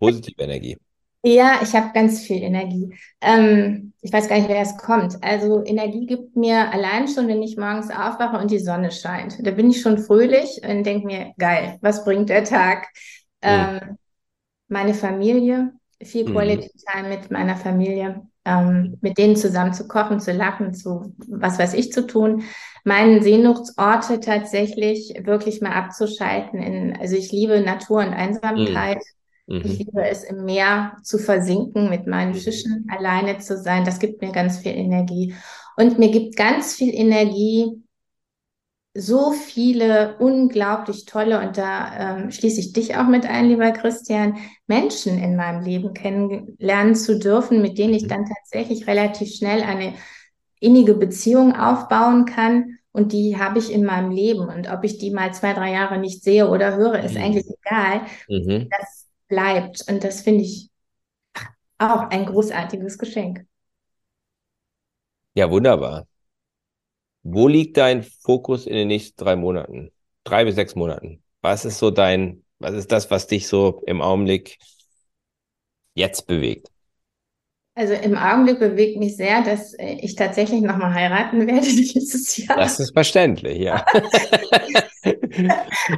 Positive Energie. Ja, ich habe ganz viel Energie. Ähm, ich weiß gar nicht, wer es kommt. Also Energie gibt mir allein schon, wenn ich morgens aufwache und die Sonne scheint. Da bin ich schon fröhlich und denke mir, geil, was bringt der Tag? Ähm, meine Familie, viel mhm. Quality Time mit meiner Familie ähm, mit denen zusammen zu kochen, zu lachen, zu was weiß ich zu tun. Meinen Sehnsuchtsorte tatsächlich wirklich mal abzuschalten. In, also ich liebe Natur und Einsamkeit. Mhm. Ich liebe es im Meer zu versinken, mit meinen mhm. Fischen alleine zu sein. Das gibt mir ganz viel Energie. Und mir gibt ganz viel Energie, so viele unglaublich tolle, und da ähm, schließe ich dich auch mit ein, lieber Christian, Menschen in meinem Leben kennenlernen zu dürfen, mit denen ich mhm. dann tatsächlich relativ schnell eine innige Beziehung aufbauen kann. Und die habe ich in meinem Leben. Und ob ich die mal zwei, drei Jahre nicht sehe oder höre, ist mhm. eigentlich egal. Mhm. Das bleibt. Und das finde ich auch ein großartiges Geschenk. Ja, wunderbar. Wo liegt dein Fokus in den nächsten drei Monaten? Drei bis sechs Monaten. Was ist so dein, was ist das, was dich so im Augenblick jetzt bewegt? Also im Augenblick bewegt mich sehr, dass äh, ich tatsächlich nochmal heiraten werde [laughs] dieses Jahr. Das ist verständlich, ja. [laughs]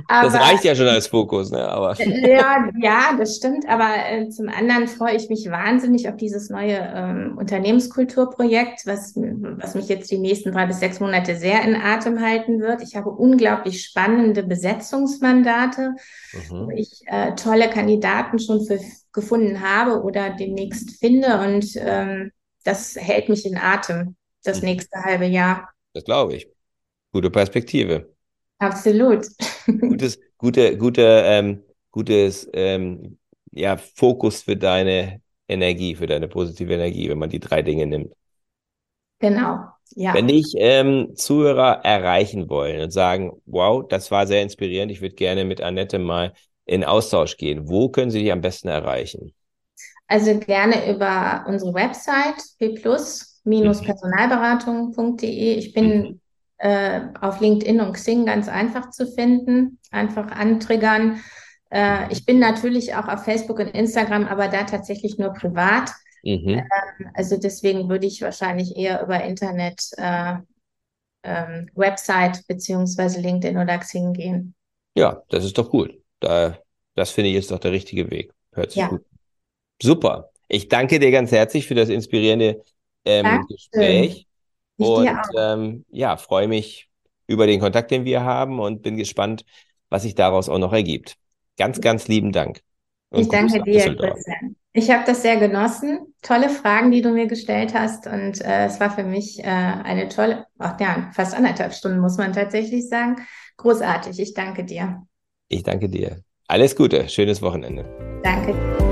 das reicht ja schon als Fokus, ne? Aber. [laughs] ja, ja, das stimmt. Aber äh, zum anderen freue ich mich wahnsinnig auf dieses neue ähm, Unternehmenskulturprojekt, was, was mich jetzt die nächsten drei bis sechs Monate sehr in Atem halten wird. Ich habe unglaublich spannende Besetzungsmandate, mhm. wo ich äh, tolle Kandidaten schon für gefunden habe oder demnächst finde. Und ähm, das hält mich in Atem das mhm. nächste halbe Jahr. Das glaube ich. Gute Perspektive. Absolut. [laughs] Gutes, gute, gute, ähm, gutes ähm, ja, Fokus für deine Energie, für deine positive Energie, wenn man die drei Dinge nimmt. Genau, ja. Wenn ich ähm, Zuhörer erreichen wollen und sagen, wow, das war sehr inspirierend, ich würde gerne mit Annette mal in Austausch gehen, wo können Sie dich am besten erreichen? Also gerne über unsere Website p-personalberatung.de. Ich bin mhm. Äh, auf LinkedIn und Xing ganz einfach zu finden, einfach antriggern. Äh, ich bin natürlich auch auf Facebook und Instagram, aber da tatsächlich nur privat. Mhm. Ähm, also deswegen würde ich wahrscheinlich eher über Internet, äh, ähm, Website beziehungsweise LinkedIn oder Xing gehen. Ja, das ist doch gut. Da, das finde ich ist doch der richtige Weg. Hört sich ja. gut. Super. Ich danke dir ganz herzlich für das inspirierende ähm, Gespräch. Ich und ähm, ja, freue mich über den Kontakt, den wir haben und bin gespannt, was sich daraus auch noch ergibt. Ganz, ganz lieben Dank. Ich danke dir, Christian. Ich habe das sehr genossen. Tolle Fragen, die du mir gestellt hast. Und äh, es war für mich äh, eine tolle, ach ja, fast anderthalb Stunden, muss man tatsächlich sagen. Großartig. Ich danke dir. Ich danke dir. Alles Gute, schönes Wochenende. Danke.